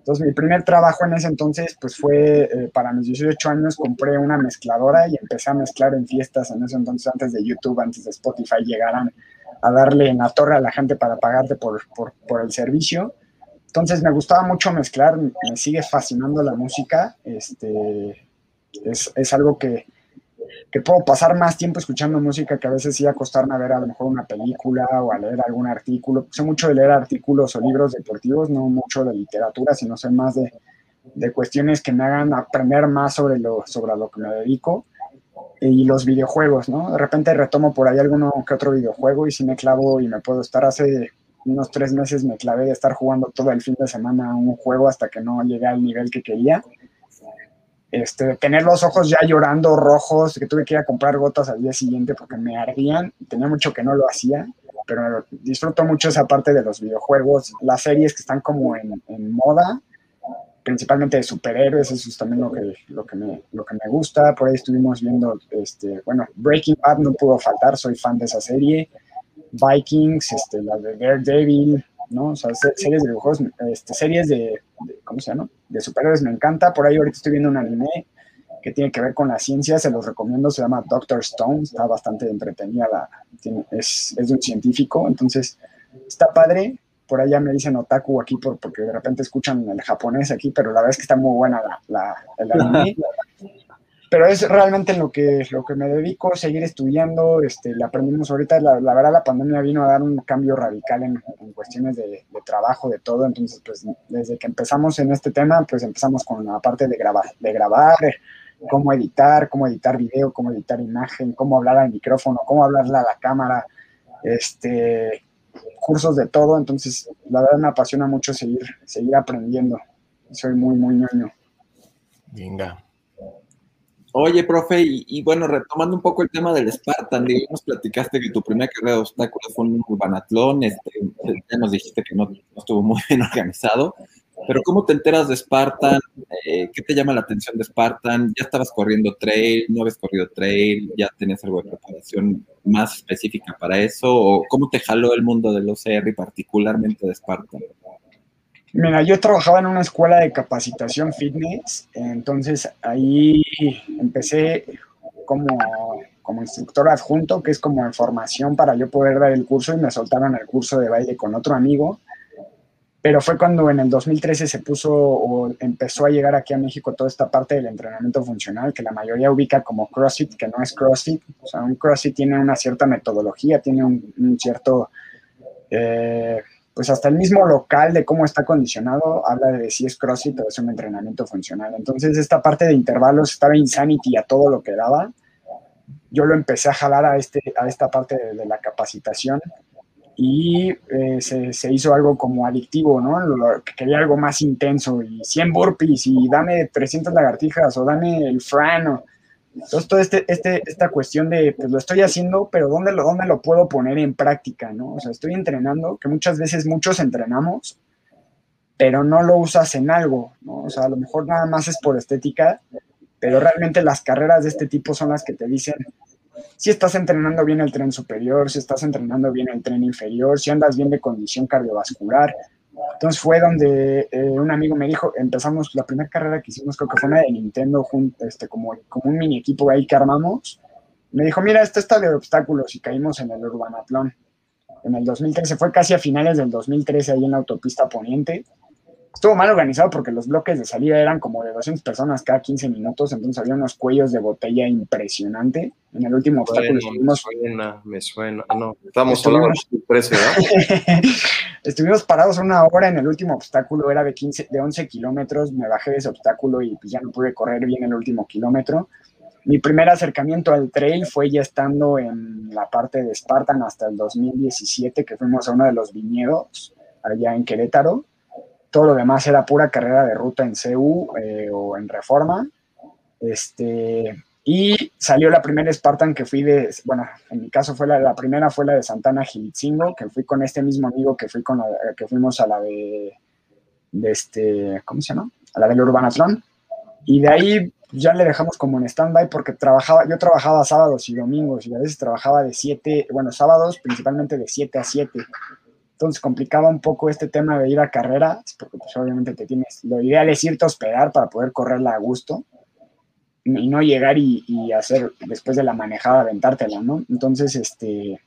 Entonces, mi primer trabajo en ese entonces, pues fue eh, para mis 18 años, compré una mezcladora y empecé a mezclar en fiestas en ese entonces, antes de YouTube, antes de Spotify llegaran a darle en la torre a la gente para pagarte por, por, el servicio. Entonces me gustaba mucho mezclar, me sigue fascinando la música, este, es, es algo que que puedo pasar más tiempo escuchando música que a veces sí acostarme a ver a lo mejor una película o a leer algún artículo. Sé mucho de leer artículos o libros deportivos, no mucho de literatura, sino más de, de cuestiones que me hagan aprender más sobre lo, sobre lo que me dedico y los videojuegos, ¿no? De repente retomo por ahí alguno que otro videojuego y si me clavo y me puedo estar hace unos tres meses me clavé de estar jugando todo el fin de semana un juego hasta que no llegué al nivel que quería. Este, tener los ojos ya llorando rojos, que tuve que ir a comprar gotas al día siguiente porque me ardían, tenía mucho que no lo hacía, pero disfruto mucho esa parte de los videojuegos, las series que están como en, en moda, principalmente de superhéroes, eso es también lo que, lo que, me, lo que me gusta. Por ahí estuvimos viendo, este, bueno, Breaking Bad no pudo faltar, soy fan de esa serie. Vikings, este, la de Daredevil, ¿no? O sea, series de dibujos, este, series de, ¿cómo se llama? De superhéroes me encanta. Por ahí ahorita estoy viendo un anime que tiene que ver con la ciencia, se los recomiendo, se llama Doctor Stone, está bastante entretenida, es, es de un científico, entonces está padre, por allá me dicen otaku aquí por, porque de repente escuchan el japonés aquí, pero la verdad es que está muy buena la, el anime. pero es realmente lo que, lo que me dedico, seguir estudiando, este, le aprendimos ahorita, la, verdad la pandemia vino a dar un cambio radical en, cuestiones de, trabajo, de todo, entonces pues desde que empezamos en este tema, pues empezamos con la parte de grabar, de grabar, cómo editar, cómo editar video, cómo editar imagen, cómo hablar al micrófono, cómo hablarle a la cámara, este, cursos de todo, entonces la verdad me apasiona mucho seguir, seguir aprendiendo. Soy muy, muy ñoño. Venga. Oye, profe, y, bueno, retomando un poco el tema del Spartan, digamos, platicaste que tu primera carrera de obstáculos fue un urbanatlón, este, ya nos dijiste que no, no estuvo muy bien organizado, pero ¿cómo te enteras de Spartan? Eh, ¿Qué te llama la atención de Spartan? ¿Ya estabas corriendo trail? ¿No habías corrido trail? ¿Ya tenías algo de preparación más específica para eso? ¿O cómo te jaló el mundo del OCR y particularmente de Spartan? Mira, yo trabajaba en una escuela de capacitación fitness, entonces ahí empecé como, como instructor adjunto, que es como en formación para yo poder dar el curso y me soltaron el curso de baile con otro amigo pero fue cuando en el 2013 se puso o empezó a llegar aquí a México toda esta parte del entrenamiento funcional que la mayoría ubica como CrossFit, que no es CrossFit. O sea, un CrossFit tiene una cierta metodología, tiene un, cierto, eh, pues hasta el mismo local de cómo está condicionado habla de si es CrossFit o es un entrenamiento funcional. Entonces, esta parte de intervalos estaba Insanity a todo lo que daba. Yo lo empecé a jalar a, este, a esta parte de la capacitación y eh, se, hizo algo como adictivo, ¿no? que quería algo más intenso y 100 burpees y dame 300 lagartijas o dame el fran. O, entonces, toda este, este, esta cuestión de, pues lo estoy haciendo, pero ¿dónde lo, ¿dónde lo puedo poner en práctica, no? O sea, estoy entrenando, que muchas veces muchos entrenamos, pero no lo usas en algo, ¿no? O sea, a lo mejor nada más es por estética, pero realmente las carreras de este tipo son las que te dicen, si estás entrenando bien el tren superior, si estás entrenando bien el tren inferior, si andas bien de condición cardiovascular. Entonces fue donde eh, un amigo me dijo, empezamos la primera carrera que hicimos, creo que fue una de Nintendo, este, como, como un mini equipo ahí que armamos. Me dijo, mira, esto está de obstáculos y caímos en el Urbanatlón. En el 2013, fue casi a finales del 2013 ahí en la autopista Poniente estuvo mal organizado porque los bloques de salida eran como de 200 personas cada 15 minutos, entonces había unos cuellos de botella impresionante. En el último obstáculo estuvimos... Me suena, me suena. Ah, no, estamos hablando de precio, estuvimos parados una hora en el último obstáculo, era de, 15, de 11 kilómetros, me bajé de ese obstáculo y pues ya no pude correr bien el último kilómetro. Mi primer acercamiento al trail fue ya estando en la parte de Spartan hasta el 2017, que fuimos a uno de los viñedos allá en Querétaro todo lo demás era pura carrera de ruta en CU eh, o en Reforma. Este, y salió la primera Spartan que fui de, bueno, en mi caso fue la, la primera fue la de Santana Gilitzingo, que fui con este mismo amigo que fui con la, que fuimos a la de, de este, ¿cómo se llama? A la del Urbanatlón. Y de ahí ya le dejamos como en stand-by porque trabajaba, yo trabajaba sábados y domingos y a veces trabajaba de 7, bueno, sábados principalmente de 7 a 7. Entonces complicaba un poco este tema de ir a carreras, porque pues obviamente te tienes, lo ideal es irte a hospedar para poder correrla a gusto y no llegar y, hacer después de la manejada aventártela, ¿no? Entonces, este,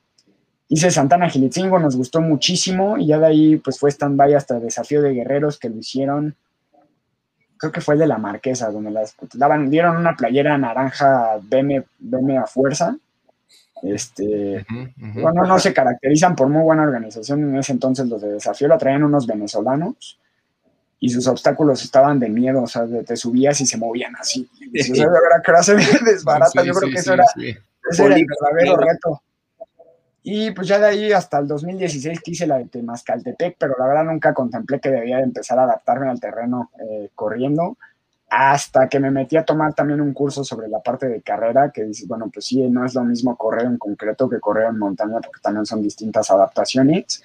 hice Santana Gilitzingo, nos gustó muchísimo y ya de ahí pues fue stand-by hasta el desafío de guerreros que lo hicieron creo que fue el de la Marquesa, donde las daban, dieron una playera naranja BM, BM a fuerza. Este, bueno, no se caracterizan por muy buena organización en ese entonces los de desafío, la traían unos venezolanos y sus obstáculos estaban de miedo, o sea, te subías y se movían así. Y, o sea, que ahora se desbarata, yo creo que eso era, ese era el verdadero reto. Y pues ya de ahí hasta el 2016 quise la de Temascaltepec, pero la verdad nunca contemplé que debía empezar a adaptarme al terreno eh, corriendo, hasta que me metí a tomar también un curso sobre la parte de carrera, que dices, bueno, pues sí, no es lo mismo correr en concreto que correr en montaña, porque también son distintas adaptaciones.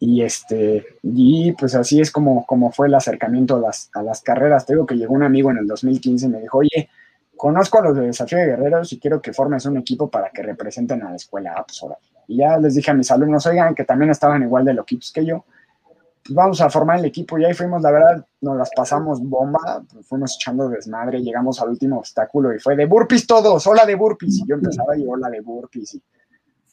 Y, este, y pues así es como, como fue el acercamiento a las, a las carreras. Te digo que llegó un amigo en el 2015 y me dijo, oye, conozco a los de Desafío de Guerreros y quiero que formes un equipo para que representen a la escuela. Ah, pues Y ya les dije a mis alumnos, oigan, que también estaban igual de loquitos que yo, vamos a formar el equipo. Y ahí fuimos, la verdad, nos las pasamos bomba, fuimos echando desmadre, llegamos al último obstáculo y fue de burpees todos, hola de burpees. Y yo empezaba y hola de burpees.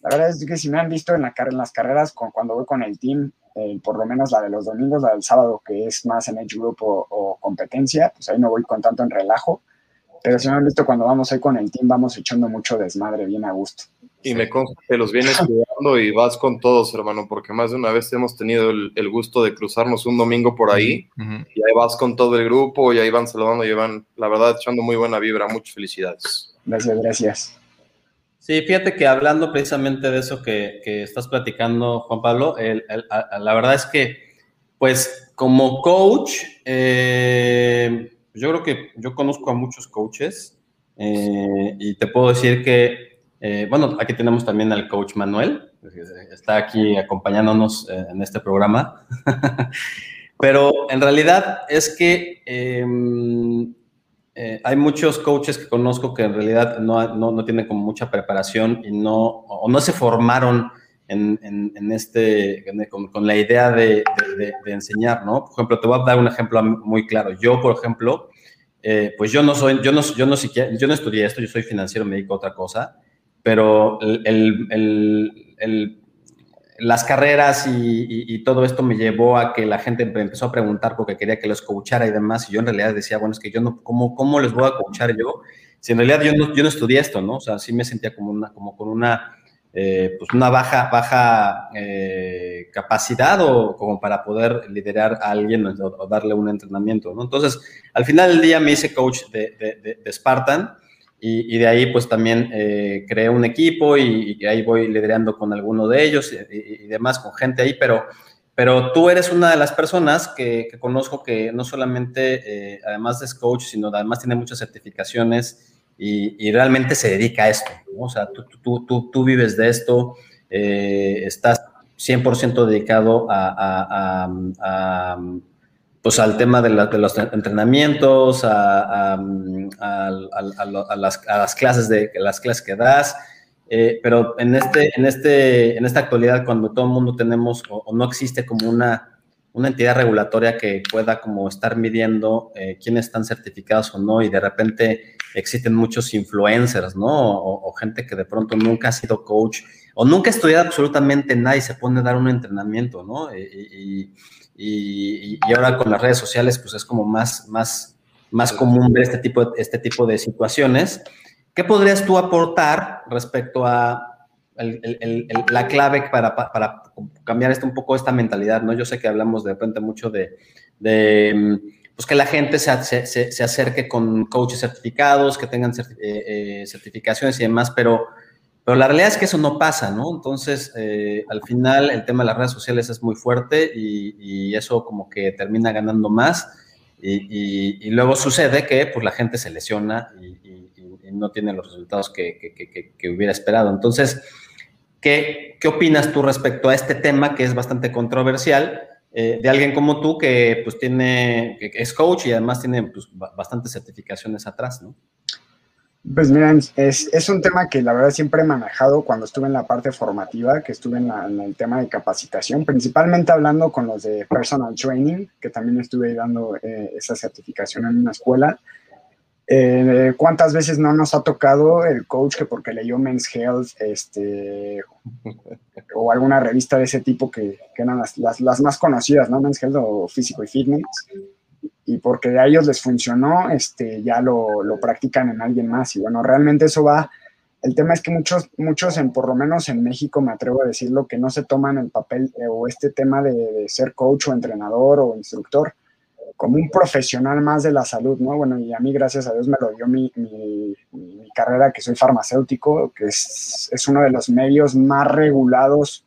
La verdad es que si me han visto en, la, en las carreras, cuando voy con el team, eh, por lo menos la de los domingos, la del sábado, que es más en Edge Group o, o competencia, pues ahí no voy con tanto en relajo pero si me han visto cuando vamos ahí con el team, vamos echando mucho desmadre, bien a gusto. Y me consta que los vienes cuidando y vas con todos, hermano, porque más de una vez hemos tenido el, gusto de cruzarnos un domingo por ahí y ahí vas con todo el grupo y ahí van saludando y van, la verdad, echando muy buena vibra. Muchas felicidades. Gracias, gracias. Sí, fíjate que hablando precisamente de eso que, estás platicando, Juan Pablo, la verdad es que, pues, como coach, eh, yo creo que yo conozco a muchos coaches eh, y te puedo decir que, eh, bueno, aquí tenemos también al coach Manuel, está aquí acompañándonos eh, en este programa, pero en realidad es que em, hay muchos coaches que conozco que en realidad no, no, no tienen como mucha preparación y no, o no se formaron en, en, este, con, la idea de, de, enseñar, ¿no? Por ejemplo, te voy a dar un ejemplo muy claro. Yo, por ejemplo, eh, pues yo no soy, yo no, yo no yo no estudié esto, yo soy financiero, me dedico a otra cosa, pero el, las carreras y, todo esto me llevó a que la gente empezó a preguntar porque quería que los coachara y demás, y yo en realidad decía, bueno, es que yo no, ¿cómo, cómo les voy a coachar yo? Si en realidad yo no, yo no estudié esto, ¿no? O sea, sí me sentía como, una, como con una eh, pues una baja, baja eh, capacidad o como para poder liderar a alguien o, darle un entrenamiento, ¿no? Entonces, al final del día me hice coach de, de, Spartan y, de ahí pues también eh, creé un equipo y, ahí voy liderando con alguno de ellos y, demás, con gente ahí, pero, pero tú eres una de las personas que, que conozco que no solamente, además de coach, sino además tiene muchas certificaciones y, realmente se dedica a esto. ¿no? O sea, tú, tú, tú, tú, vives de esto, eh, estás 100% dedicado a, a, a, pues al tema de, los entrenamientos, a, las, las, clases de las clases que das. Eh, pero en, este, en, este, en esta actualidad, cuando todo el mundo tenemos o, no existe como una, una entidad regulatoria que pueda como estar midiendo eh, quiénes están certificados o no y de repente existen muchos influencers, ¿no? O, gente que de pronto nunca ha sido coach o nunca ha estudiado absolutamente nada y se pone a dar un entrenamiento, ¿no? Y, ahora con las redes sociales, pues es como más, más, más común ver este tipo, este tipo de situaciones. ¿Qué podrías tú aportar respecto a la clave para, para, cambiar esto un poco esta mentalidad, ¿no? Yo sé que hablamos de repente mucho de pues que la gente se, se, acerque con coaches certificados, que tengan eh, eh, certificaciones y demás, pero, pero la realidad es que eso no pasa, ¿no? Entonces, eh, al final el tema de las redes sociales es muy fuerte y, eso como que termina ganando más y, luego sucede que pues la gente se lesiona y, no tiene los resultados que, que, hubiera esperado. Entonces, ¿qué, ¿qué opinas tú respecto a este tema que es bastante controversial? Eh, de alguien como tú que pues tiene, es coach y además tiene pues, bastantes certificaciones atrás, ¿no? Pues miren, es, es, un tema que la verdad siempre he manejado cuando estuve en la parte formativa, que estuve en, el tema de capacitación, principalmente hablando con los de personal training, que también estuve dando eh, esa certificación en una escuela. Eh, ¿Cuántas veces no nos ha tocado el coach que porque leyó Men's Health este, o alguna revista de ese tipo que, eran las, las, más conocidas, ¿no? Men's Health o Físico y Fitness? Y porque a ellos les funcionó, este, ya lo, lo, practican en alguien más. Y bueno, realmente eso va, el tema es que muchos, muchos en, por lo menos en México, me atrevo a decirlo, que no se toman el papel eh, o este tema de, ser coach o entrenador o instructor como un profesional más de la salud, ¿no? Bueno, y a mí, gracias a Dios, me lo dio mi, mi, mi carrera, que soy farmacéutico, que es, es, uno de los medios más regulados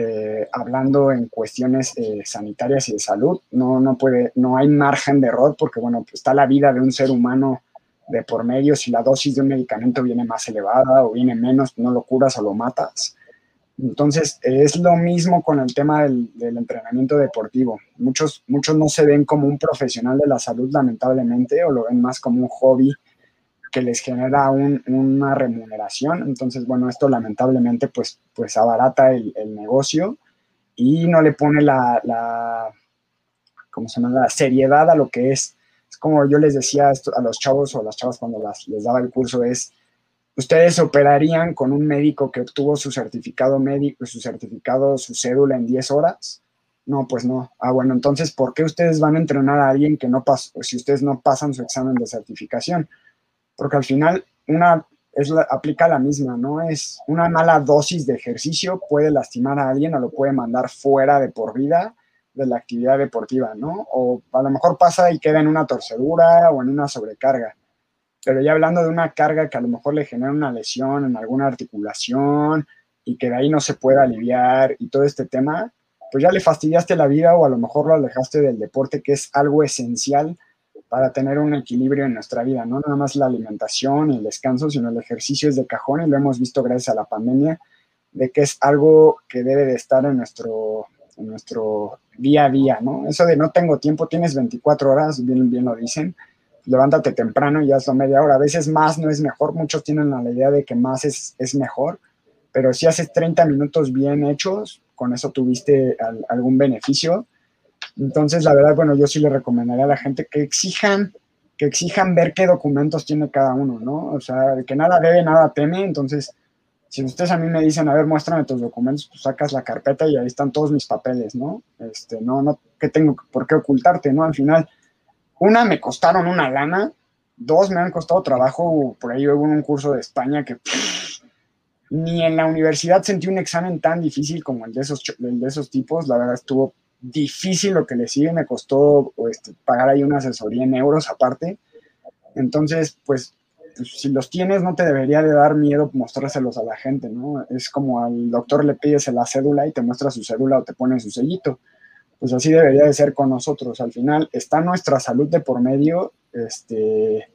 eh, hablando en cuestiones eh, sanitarias y de salud. No, no, puede, no hay margen de error porque, bueno, pues está la vida de un ser humano de por medio. Si la dosis de un medicamento viene más elevada o viene menos, no lo curas o lo matas. Entonces, es lo mismo con el tema del, del, entrenamiento deportivo. Muchos, muchos no se ven como un profesional de la salud, lamentablemente, o lo ven más como un hobby que les genera un, una remuneración. Entonces, bueno, esto lamentablemente pues, pues abarata el, el negocio y no le pone la, la, ¿cómo se llama? la seriedad a lo que es. Es como yo les decía a los chavos o a las chavas cuando las, les daba el curso, es ustedes operarían con un médico que obtuvo su certificado médico, su certificado, su cédula en 10 horas. No, pues no. Ah, bueno, entonces, ¿por qué ustedes van a entrenar a alguien que no pasó, si ustedes no pasan su examen de certificación? Porque al final una es la, aplica la misma, ¿no? Es una mala dosis de ejercicio puede lastimar a alguien o lo puede mandar fuera de por vida de la actividad deportiva, ¿no? O a lo mejor pasa y queda en una torcedura o en una sobrecarga pero ya hablando de una carga que a lo mejor le genera una lesión en alguna articulación y que de ahí no se puede aliviar y todo este tema, pues ya le fastidiaste la vida o a lo mejor lo alejaste del deporte, que es algo esencial para tener un equilibrio en nuestra vida, no nada más la alimentación y el descanso, sino el ejercicio es de cajón y lo hemos visto gracias a la pandemia, de que es algo que debe de estar en nuestro, en nuestro día a día, ¿no? Eso de no tengo tiempo, tienes 24 horas, bien, bien lo dicen, levántate temprano y hazlo media hora. A veces más no es mejor, muchos tienen la idea de que más es, es mejor, pero si haces 30 minutos bien hechos, con eso tuviste al, algún beneficio. Entonces, la verdad, bueno, yo sí le recomendaría a la gente que exijan, que exijan ver qué documentos tiene cada uno, ¿no? O sea, que nada debe, nada teme. Entonces, si ustedes a mí me dicen, a ver, muéstrame tus documentos, pues sacas la carpeta y ahí están todos mis papeles, ¿no? Este, no, no, ¿qué tengo por qué ocultarte, no? Al final, una, me costaron una lana. Dos, me han costado trabajo. Por ahí hubo un curso de España que ni en la universidad sentí un examen tan difícil como el de esos, el de esos tipos. La verdad estuvo difícil lo que le sigue. Me costó este, pagar ahí una asesoría en euros aparte. Entonces, pues, pues, si los tienes, no te debería de dar miedo mostrárselos a la gente, ¿no? Es como al doctor le pides la cédula y te muestra su cédula o te pone su sellito pues así debería de ser con nosotros. Al final está nuestra salud de por medio, este,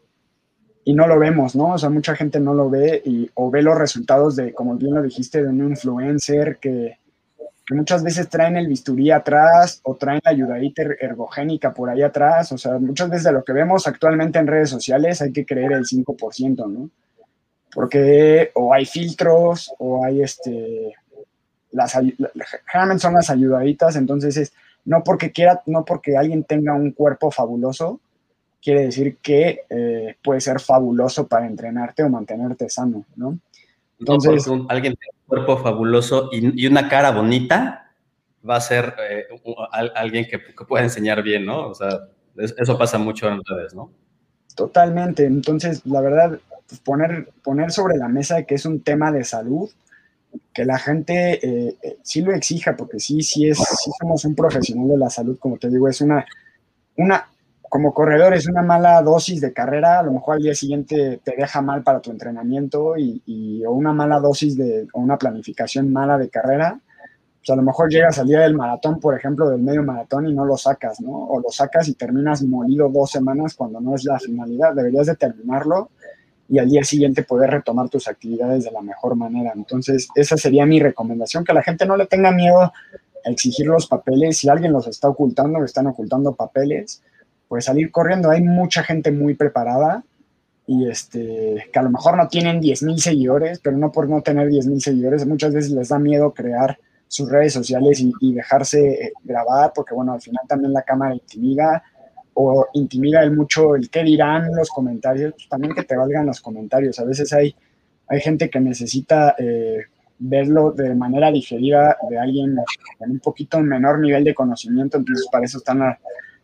y no lo vemos, ¿no? O sea, mucha gente no lo ve y, o ve los resultados de, como bien lo dijiste, de un influencer que, que muchas veces traen el bisturí atrás o traen la ayudadita er, ergogénica por ahí atrás. O sea, muchas veces de lo que vemos actualmente en redes sociales hay que creer el 5%, ¿no? Porque o hay filtros o hay este, las, generalmente son las ayudaditas, entonces es, no porque quiera, no porque alguien tenga un cuerpo fabuloso, quiere decir que eh, puede ser fabuloso para entrenarte o mantenerte sano, ¿no? Entonces, no alguien cuerpo fabuloso y, una cara bonita va a ser eh, alguien que, que, pueda enseñar bien, ¿no? O sea, eso pasa mucho en redes, ¿no? Totalmente. Entonces, la verdad, pues poner, poner sobre la mesa que es un tema de salud que la gente eh, eh, sí lo exija, porque sí, sí, es, sí somos un profesional de la salud, como te digo, es una, una, como corredor es una mala dosis de carrera, a lo mejor al día siguiente te deja mal para tu entrenamiento y, y o una mala dosis de, o una planificación mala de carrera, pues a lo mejor llegas al día del maratón, por ejemplo, del medio maratón y no lo sacas, ¿no? O lo sacas y terminas molido dos semanas cuando no es la finalidad, deberías de terminarlo y al día siguiente poder retomar tus actividades de la mejor manera. Entonces, esa sería mi recomendación, que la gente no le tenga miedo a exigir los papeles. Si alguien los está ocultando están ocultando papeles, pues salir corriendo. Hay mucha gente muy preparada y este, que a lo mejor no tienen 10 mil seguidores, pero no por no tener 10 mil seguidores, muchas veces les da miedo crear sus redes sociales y, dejarse eh, grabar, porque bueno, al final también la cámara intimida o intimida el mucho el qué dirán los comentarios, pues también que te valgan los comentarios. A veces hay, hay gente que necesita eh, verlo de manera digerida de alguien con un poquito menor nivel de conocimiento, entonces para eso están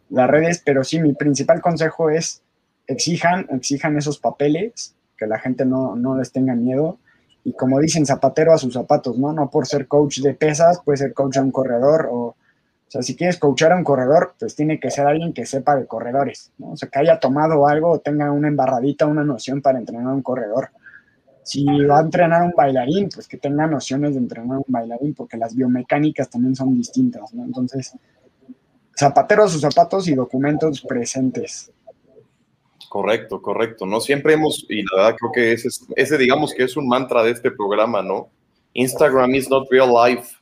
las redes, pero sí, mi principal consejo es exijan, exijan esos papeles, que la gente no, no les tenga miedo. Y como dicen, zapatero a sus zapatos, ¿no? No por ser coach de pesas, puede ser coach a un corredor o o sea, si quieres coachar a un corredor, pues tiene que ser alguien que sepa de corredores, ¿no? O sea, que haya tomado algo o tenga una embarradita, una noción para entrenar a un corredor. Si va a entrenar a un bailarín, pues que tenga nociones de entrenar a un bailarín, porque las biomecánicas también son distintas, ¿no? Entonces, zapateros sus zapatos y documentos presentes. Correcto, correcto, ¿no? Siempre hemos, y la verdad creo que ese, ese digamos que es un mantra de este programa, ¿no? Instagram is not real life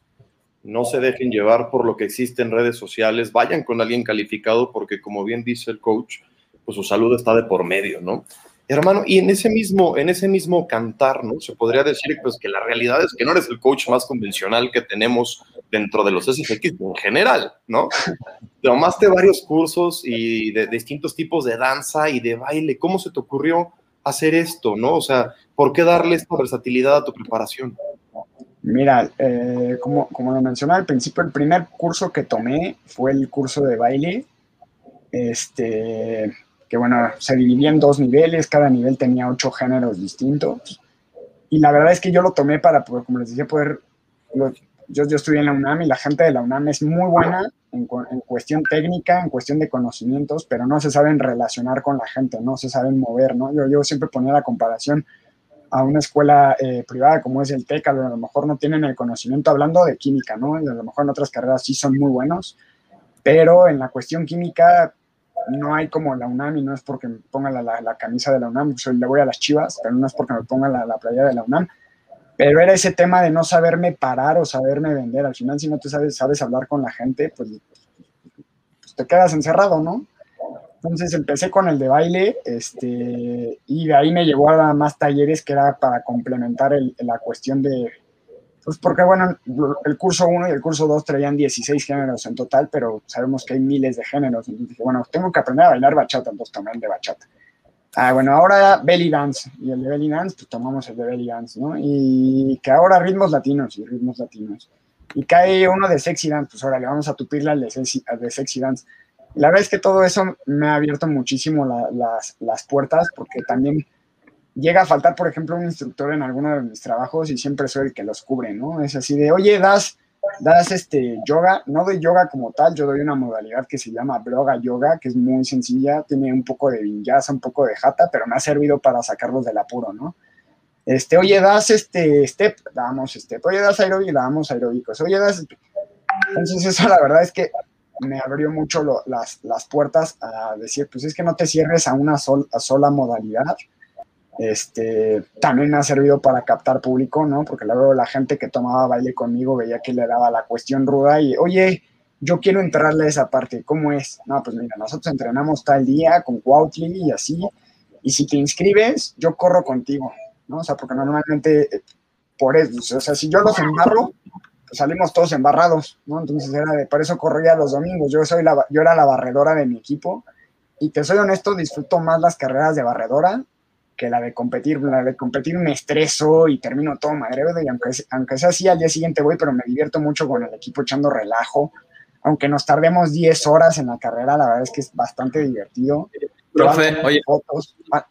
no se dejen llevar por lo que existe en redes sociales, vayan con alguien calificado porque como bien dice el coach, pues su salud está de por medio, ¿no? Hermano, y en ese mismo, en ese mismo cantar, ¿no? Se podría decir pues que la realidad es que no eres el coach más convencional que tenemos dentro de los SFX en general, ¿no? Tomaste varios cursos y de, de distintos tipos de danza y de baile. ¿Cómo se te ocurrió hacer esto, no? O sea, ¿por qué darle esta versatilidad a tu preparación? Mira, eh, como, como lo mencionaba al principio, el primer curso que tomé fue el curso de baile, este, que bueno, se dividía en dos niveles, cada nivel tenía ocho géneros distintos. Y la verdad es que yo lo tomé para, pues, como les decía, poder... yo, yo estudié en la UNAM y la gente de la UNAM es muy buena en, en, cuestión técnica, en cuestión de conocimientos, pero no se saben relacionar con la gente, no se saben mover, ¿no? Yo, yo siempre ponía la comparación a una escuela eh, privada como es el TEC, a lo mejor no tienen el conocimiento hablando de química, ¿no? A lo mejor en otras carreras sí son muy buenos, pero en la cuestión química no hay como la UNAM y no es porque me ponga la, la, camisa de la UNAM, yo le voy a las chivas, pero no es porque me ponga la, la playa de la UNAM, pero era ese tema de no saberme parar o saberme vender. Al final, si no te sabes, hablar con la gente, pues, pues te quedas encerrado, ¿no? Entonces empecé con el de baile, este, y de ahí me llevó a más talleres que era para complementar la cuestión de, pues porque bueno, el curso 1 y el curso 2 traían 16 géneros en total, pero sabemos que hay miles de géneros. Entonces dije, bueno, tengo que aprender a bailar bachata, entonces tomé el de bachata. Ah, bueno, ahora belly dance, y el de belly dance, pues tomamos el de belly dance, ¿no? Y que ahora ritmos latinos y ritmos latinos. Y cae uno de sexy dance, pues ahora le vamos a tupirle al de sexy, al de sexy dance la verdad es que todo eso me ha abierto muchísimo la, las, las, puertas porque también llega a faltar, por ejemplo, un instructor en alguno de mis trabajos y siempre soy el que los cubre, ¿no? Es así de, oye, das, das este yoga, no doy yoga como tal, yo doy una modalidad que se llama broga yoga, que es muy sencilla, tiene un poco de vinyasa, un poco de jata, pero me ha servido para sacarlos del apuro, ¿no? Este, oye, das este step, damos step, oye, das aeróbico, damos aeróbicos, oye, das... Entonces eso la verdad es que me abrió mucho las, las, puertas a decir, pues es que no te cierres a una sol, a sola modalidad. Este, también me ha servido para captar público, ¿no? Porque luego la gente que tomaba baile conmigo veía que le daba la cuestión ruda y, oye, yo quiero entrarle a esa parte, ¿cómo es? No, pues mira, nosotros entrenamos tal día con Cuautli y así, y si te inscribes, yo corro contigo, ¿no? O sea, porque normalmente, por eso, o sea, si yo los embarro, salimos todos embarrados, ¿no? Entonces era de, por eso corría los domingos, yo, soy la, yo era la barredora de mi equipo y te soy honesto, disfruto más las carreras de barredora que la de competir, la de competir me estreso y termino todo madreo y aunque, aunque sea así al día siguiente voy, pero me divierto mucho con el equipo echando relajo, aunque nos tardemos 10 horas en la carrera, la verdad es que es bastante divertido. Profe, oye. Fotos. Ah,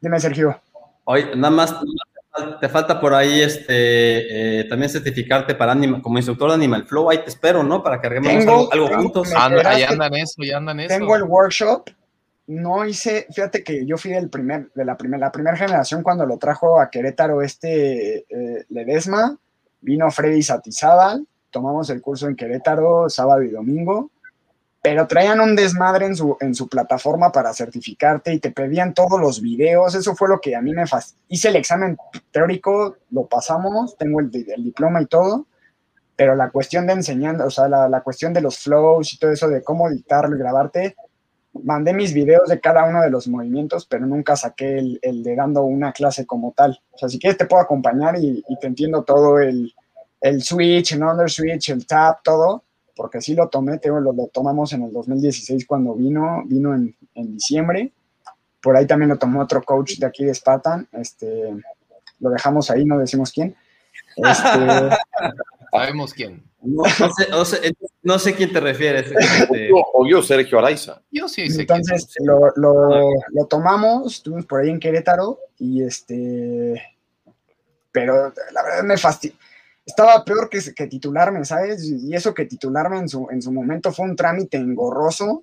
dime, Sergio. Oye, nada más, te falta por ahí este eh, también certificarte para anima, como instructor de Animal Flow. Ahí te espero, ¿no? Para que hagamos algo, algo juntos. Anda, ahí andan eso, ya andan eso. Tengo el workshop. No hice, fíjate que yo fui del primer, de la primera, la primera generación cuando lo trajo a Querétaro este eh, Ledesma, vino Freddy Satizábal, tomamos el curso en Querétaro sábado y domingo pero traían un desmadre en su, en su plataforma para certificarte y te pedían todos los videos. Eso fue lo que a mí me fascinó. Hice el examen teórico, lo pasamos, tengo el, el, diploma y todo, pero la cuestión de enseñando, o sea, la, la, cuestión de los flows y todo eso de cómo dictarlo y grabarte, mandé mis videos de cada uno de los movimientos, pero nunca saqué el, el de dando una clase como tal. O sea, si quieres te puedo acompañar y, y te entiendo todo el, el switch, el under switch, el tap, todo porque sí lo tomé, lo, lo, tomamos en el 2016 cuando vino, vino en, en, diciembre. Por ahí también lo tomó otro coach de aquí de Spartan, este, lo dejamos ahí, no decimos quién. Este, Sabemos quién. No, no sé, no sé, No sé quién te refieres. Este... O yo, Sergio Araiza. Yo sí sé Entonces lo, lo, lo, tomamos, estuvimos por ahí en Querétaro y este. Pero la verdad me fastidió. Estaba peor que, que, titularme, ¿sabes? Y eso que titularme en su, en su momento fue un trámite engorroso.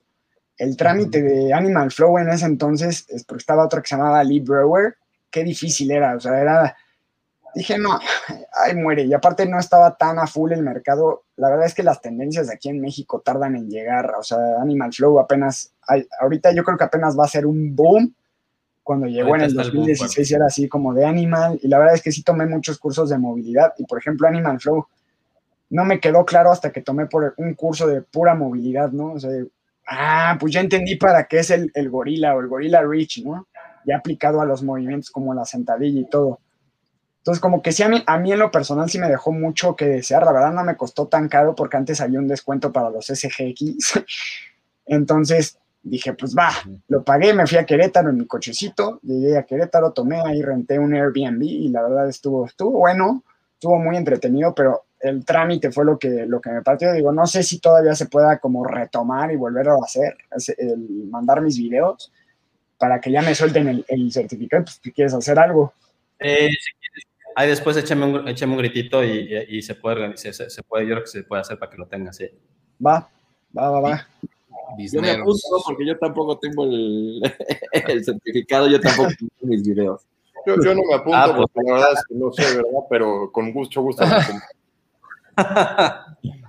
El trámite de Animal Flow en ese entonces, es porque estaba otro que se llamaba Lee Brewer. Qué difícil era, o sea, era dije, no, ay, muere. Y aparte no estaba tan a full el mercado. La verdad es que las tendencias aquí en México tardan en llegar. O sea, Animal Flow apenas, ahorita yo creo que apenas va a ser un boom. Cuando llegó en el 2016 era así como de Animal. Y la verdad es que sí tomé muchos cursos de movilidad. Y por ejemplo, Animal Flow no me quedó claro hasta que tomé por un curso de pura movilidad, ¿no? O sea, ah, pues ya entendí para qué es el, el gorila o el gorila reach, ¿no? Ya aplicado a los movimientos como la sentadilla y todo. Entonces, como que sí, a mí, a mí en lo personal sí me dejó mucho que desear. La verdad no me costó tan caro porque antes había un descuento para los SGX. Entonces dije, pues va, lo pagué, me fui a Querétaro en mi cochecito, llegué a Querétaro, tomé ahí, renté un Airbnb y la verdad estuvo, estuvo bueno, estuvo muy entretenido, pero el trámite fue lo que, lo que me partió. Digo, no sé si todavía se pueda como retomar y volver a hacer, el mandar mis videos para que ya me suelten el, el certificado, pues si quieres hacer algo. Eh, Ahí después échame un, un gritito y, y, se, puede, se, se, puede, yo creo que se puede hacer para que lo tengas, sí. Va, va, va, va. Yo me apunto porque yo tampoco tengo el, el certificado, yo tampoco tengo mis videos. Yo, yo, no me apunto ah, pues, porque la verdad es que no sé, ¿verdad? Pero con mucho gusto me apunto.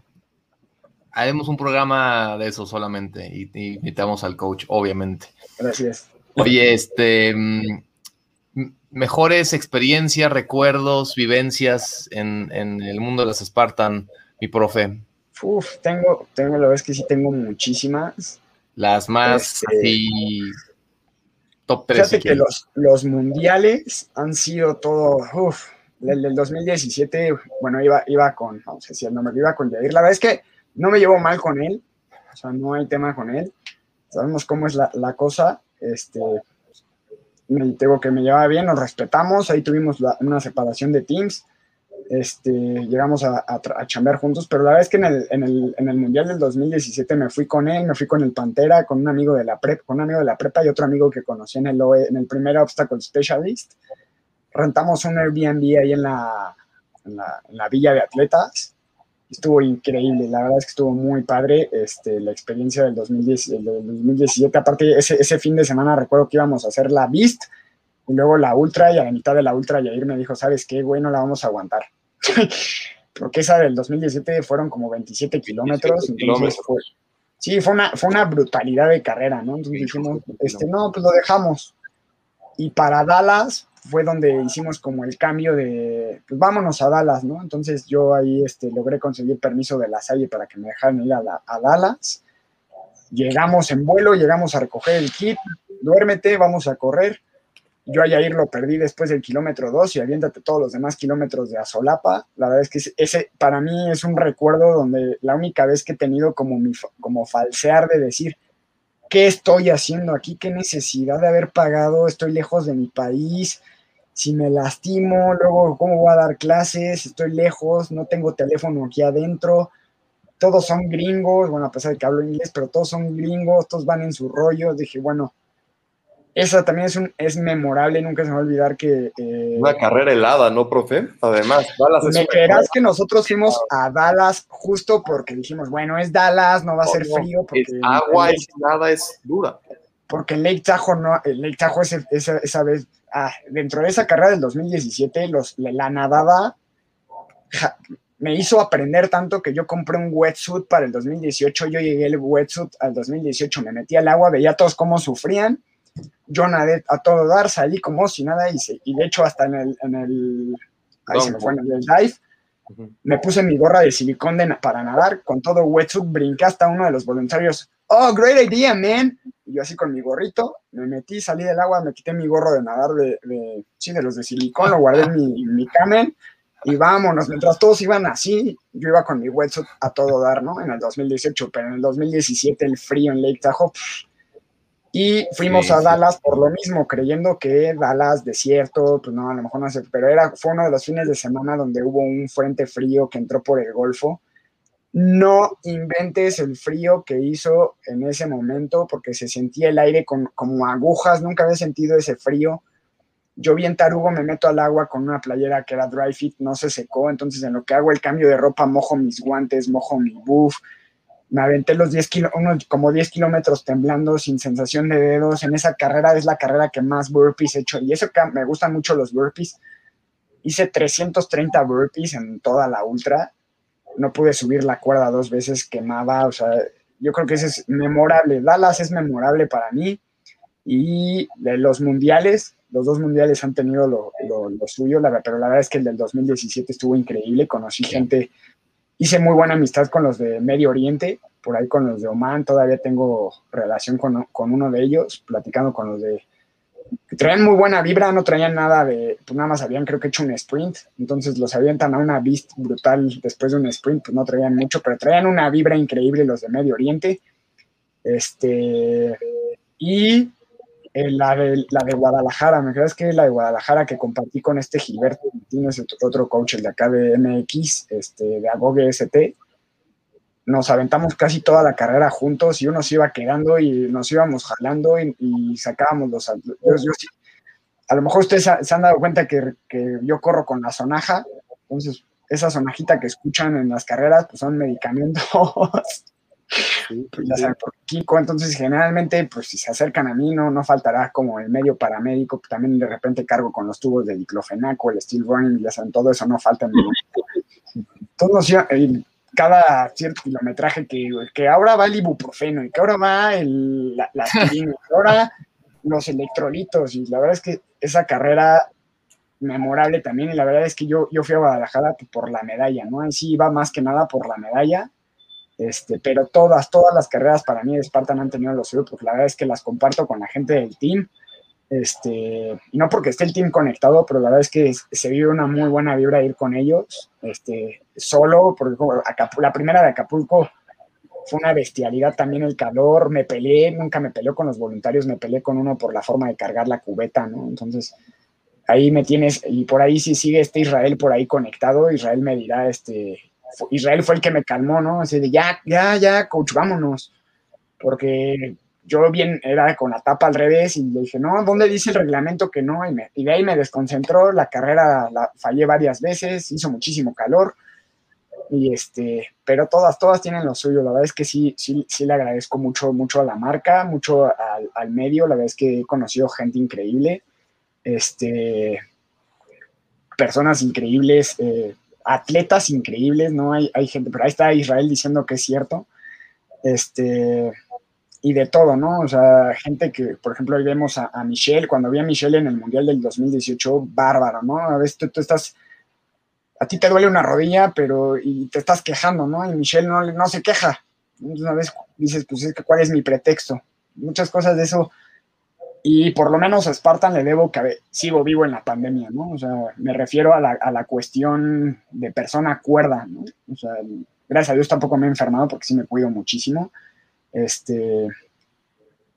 Haremos un programa de eso solamente y, y invitamos al coach, obviamente. Gracias. Oye, este mm, mejores experiencias, recuerdos, vivencias en, el mundo de las Spartan, mi profe? Uf, tengo, tengo, la verdad es que sí tengo muchísimas. Las más este, top 3. Fíjate que los, los, mundiales han sido todo, uf, el del 2017, bueno, iba, iba con, vamos a decir el nombre, iba con Jair. La verdad es que no me llevo mal con él, o sea, no hay tema con él. Sabemos cómo es la, la cosa. Este, me tengo que me llevaba bien, nos respetamos, ahí tuvimos una separación de teams, este, llegamos a, a, chambear juntos, pero la verdad es que en el, en, el, en el, Mundial del 2017 me fui con él, me fui con el Pantera, con un amigo de la prepa, con un amigo de la prepa y otro amigo que conocí en el, en el primer Obstacle Specialist. Rentamos un Airbnb ahí en la, en la, en la villa de atletas estuvo increíble, la verdad es que estuvo muy padre este, la experiencia del, 2010, del 2017. Aparte, ese, ese fin de semana recuerdo que íbamos a hacer la Beast y luego la Ultra, y a la mitad de la Ultra Yair me dijo, ¿sabes qué, güey? No la vamos a aguantar. Porque esa del 2017 fueron como 27 kilómetros. Fue, sí, fue una, fue una brutalidad de carrera, ¿no? Entonces dijimos, este, no, pues lo dejamos. Y para Dallas fue donde hicimos como el cambio de, pues vámonos a Dallas, ¿no? Entonces yo ahí este, logré conseguir permiso de la Salle para que me dejaran ir a, a Dallas. Llegamos en vuelo, llegamos a recoger el kit, duérmete, vamos a correr. Yo a Yair lo perdí después del kilómetro 2 y aviéntate todos los demás kilómetros de Azolapa. La verdad es que ese para mí es un recuerdo donde la única vez que he tenido como, mi, como falsear de decir, ¿qué estoy haciendo aquí? ¿Qué necesidad de haber pagado? Estoy lejos de mi país, si me lastimo, luego cómo voy a dar clases, estoy lejos, no tengo teléfono aquí adentro, todos son gringos, bueno, a pesar de que hablo inglés, pero todos son gringos, todos van en su rollo, dije, bueno, esa también es, un, es memorable, nunca se me va a olvidar que... Eh, una carrera helada, ¿no, profe? Además, Dallas Me creerás que nosotros fuimos a Dallas justo porque dijimos, bueno, es Dallas, no va a ser frío. Porque es agua, es nada, es dura. Porque el Lake Tahoe, no, el Lake Tahoe esa, esa vez ah, dentro de esa carrera del 2017, los, la nadada me hizo aprender tanto que yo compré un wetsuit para el 2018. Yo llegué el wetsuit al 2018, me metí al agua, veía a todos cómo sufrían. Yo nadé a todo dar, salí como si nada hice. Y de hecho, hasta en el, en el, ahí se me fue, en el dive, me puse mi gorra de silicón de, para nadar con todo wetsuit, brinqué hasta uno de los voluntarios. Oh, great idea, man. Y yo así con mi gorrito, me metí, salí del agua, me quité mi gorro de nadar de, de sí, de los de silicón, lo guardé en mi, mi camen y vámonos. Mientras todos iban así, yo iba con mi wetsuit a todo dar, ¿no? En el 2018, pero en el 2017 el frío en Lake Tahoe. Y fuimos a Dallas por lo mismo, creyendo que Dallas desierto, pues no, a lo mejor no sé, pero era, fue uno de los fines de semana donde hubo un frente frío que entró por el Golfo no inventes el frío que hizo en ese momento porque se sentía el aire con, como agujas, nunca había sentido ese frío. Yo bien tarugo me meto al agua con una playera que era dry fit, no se secó, entonces en lo que hago el cambio de ropa mojo mis guantes, mojo mi buff, me aventé los 10 como 10 kilómetros temblando sin sensación de dedos. En esa carrera es la carrera que más burpees he hecho y eso que me gustan mucho los burpees. Hice 330 burpees en toda la ultra no pude subir la cuerda dos veces, quemaba, o sea, yo creo que ese es memorable. Dallas es memorable para mí y de los mundiales, los dos mundiales han tenido lo, suyo, pero la verdad es que el del 2017 estuvo increíble, conocí gente, hice muy buena amistad con los de Medio Oriente, por ahí con los de Oman, todavía tengo relación con, con uno de ellos, platicando con los de traían muy buena vibra, no traían nada de, pues nada más habían creo que hecho un sprint, entonces los avientan a una beast brutal después de un sprint, pues no traían mucho, pero traían una vibra increíble los de Medio Oriente. Este, y eh, la, de, la de Guadalajara, me crees que la de Guadalajara que compartí con este Gilberto Martínez, otro coach, el de acá de MX, este, de Agoge ST, nos aventamos casi toda la carrera juntos y uno se iba quedando y nos íbamos jalando y, sacábamos los... a lo mejor ustedes se han dado cuenta que, yo corro con la sonaja, entonces esa sonajita que escuchan en las carreras pues son medicamentos. Pues ya saben por Kiko, entonces generalmente pues si se acercan a mí no, no faltará como el medio paramédico, también de repente cargo con los tubos de diclofenaco, el steel running, ya saben, todo eso no falta. En Todos cada cierto kilometraje que, que ahora va el ibuprofeno y que ahora va el, la, la que ahora los electrolitos y la verdad es que esa carrera memorable también y la verdad es que yo, yo fui a Guadalajara por la medalla, ¿no? Ahí sí iba más que nada por la medalla, este, pero todas, todas las carreras para mí de Spartan han tenido los suyos porque la verdad es que las comparto con la gente del team, este, no porque esté el team conectado, pero la verdad es que se vive una muy buena vibra ir con ellos, este, solo, porque la primera de Acapulco fue una bestialidad también el calor, me peleé, nunca me peleó con los voluntarios, me peleé con uno por la forma de cargar la cubeta, ¿no? Entonces, ahí me tienes, y por ahí si sigue este Israel por ahí conectado, Israel me dirá, este, Israel fue el que me calmó, ¿no? Así de, ya, ya, ya, coach, vámonos, porque yo bien era con la tapa al revés y le dije, no, ¿dónde dice el reglamento que no? Y, me, y de ahí me desconcentró, la carrera la fallé varias veces, hizo muchísimo calor, y este, pero todas, todas tienen lo suyo, la verdad es que sí, sí, sí le agradezco mucho, mucho a la marca, mucho al, medio, la verdad es que he conocido gente increíble, este, personas increíbles, eh, atletas increíbles, ¿no? Hay, hay gente, pero ahí está Israel diciendo que es cierto, este, y de todo, ¿no? O sea, gente que, por ejemplo, hoy vemos a, Michelle, cuando vi a Michelle en el Mundial del 2018, bárbaro, ¿no? A veces tú, estás, a ti te duele una rodilla, pero, y te estás quejando, ¿no? Y Michelle no, no se queja. Una vez dices, pues, ¿cuál es mi pretexto? Muchas cosas de eso. Y por lo menos a Spartan le debo que sigo vivo en la pandemia, ¿no? O sea, me refiero a la, a la cuestión de persona cuerda, ¿no? O sea, gracias a Dios tampoco me he enfermado porque sí me cuido muchísimo este,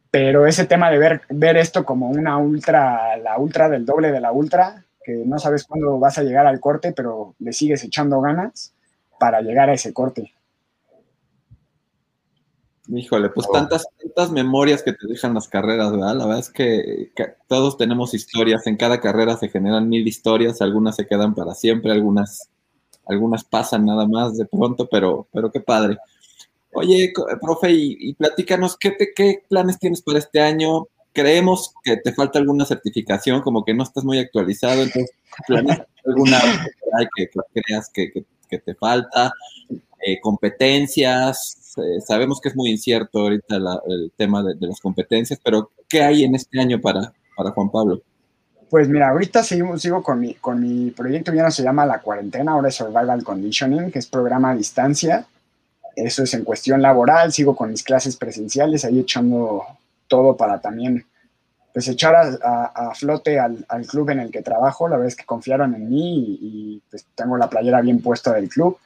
pero ese tema de ver, ver esto como una ultra, la ultra del doble de la ultra, que no sabes cuándo vas a llegar al corte, pero le sigues echando ganas para llegar a ese corte. Híjole, pues tantas, tantas memorias que te dejan las carreras, ¿verdad? La verdad es que, que, todos tenemos historias, en cada carrera se generan mil historias, algunas se quedan para siempre, algunas, algunas pasan nada más de pronto, pero, pero qué padre. Oye, profe, y, platícanos, ¿qué, ¿qué planes tienes para este año? Creemos que te falta alguna certificación, como que no estás muy actualizado, entonces, ¿planes alguna que, creas que, que, te falta? Eh, competencias, eh, sabemos que es muy incierto ahorita el tema de, las competencias, pero ¿qué hay en este año para, para Juan Pablo? Pues mira, ahorita sigo, sigo con, mi, con mi proyecto, ya no se llama La Cuarentena, ahora es Survival Conditioning, que es programa a distancia. Eso es en cuestión laboral, sigo con mis clases presenciales, ahí echando todo para también pues echar a, flote al, club en el que trabajo. La verdad es que confiaron en mí y, pues tengo la playera bien puesta del club.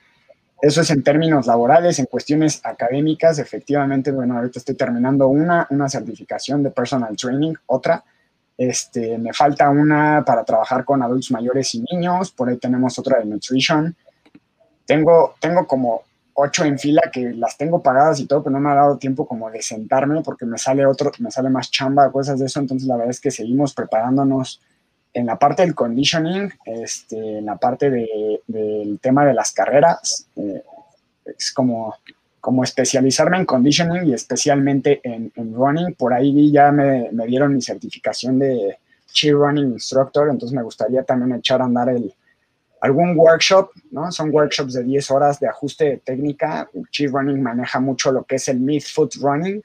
Eso es en términos laborales, en cuestiones académicas, efectivamente, bueno, ahorita estoy terminando una, una certificación de personal training, otra. Este, me falta una para trabajar con adultos mayores y niños, por ahí tenemos otra de nutrition. Tengo, tengo como ocho en fila que las tengo pagadas y todo, pero no me ha dado tiempo como de sentarme porque me sale otro, me sale más chamba, cosas de eso. Entonces la verdad es que seguimos preparándonos en la parte del conditioning, este, en la parte del tema de las carreras. Eh, es como, como especializarme en conditioning y especialmente en, running. Por ahí ya me, me dieron mi certificación de Cheer Running Instructor, entonces me gustaría también echar a andar el, algún workshop, ¿no? Son workshops de 10 horas de ajuste de técnica. Cheer Running maneja mucho lo que es el mid-foot running,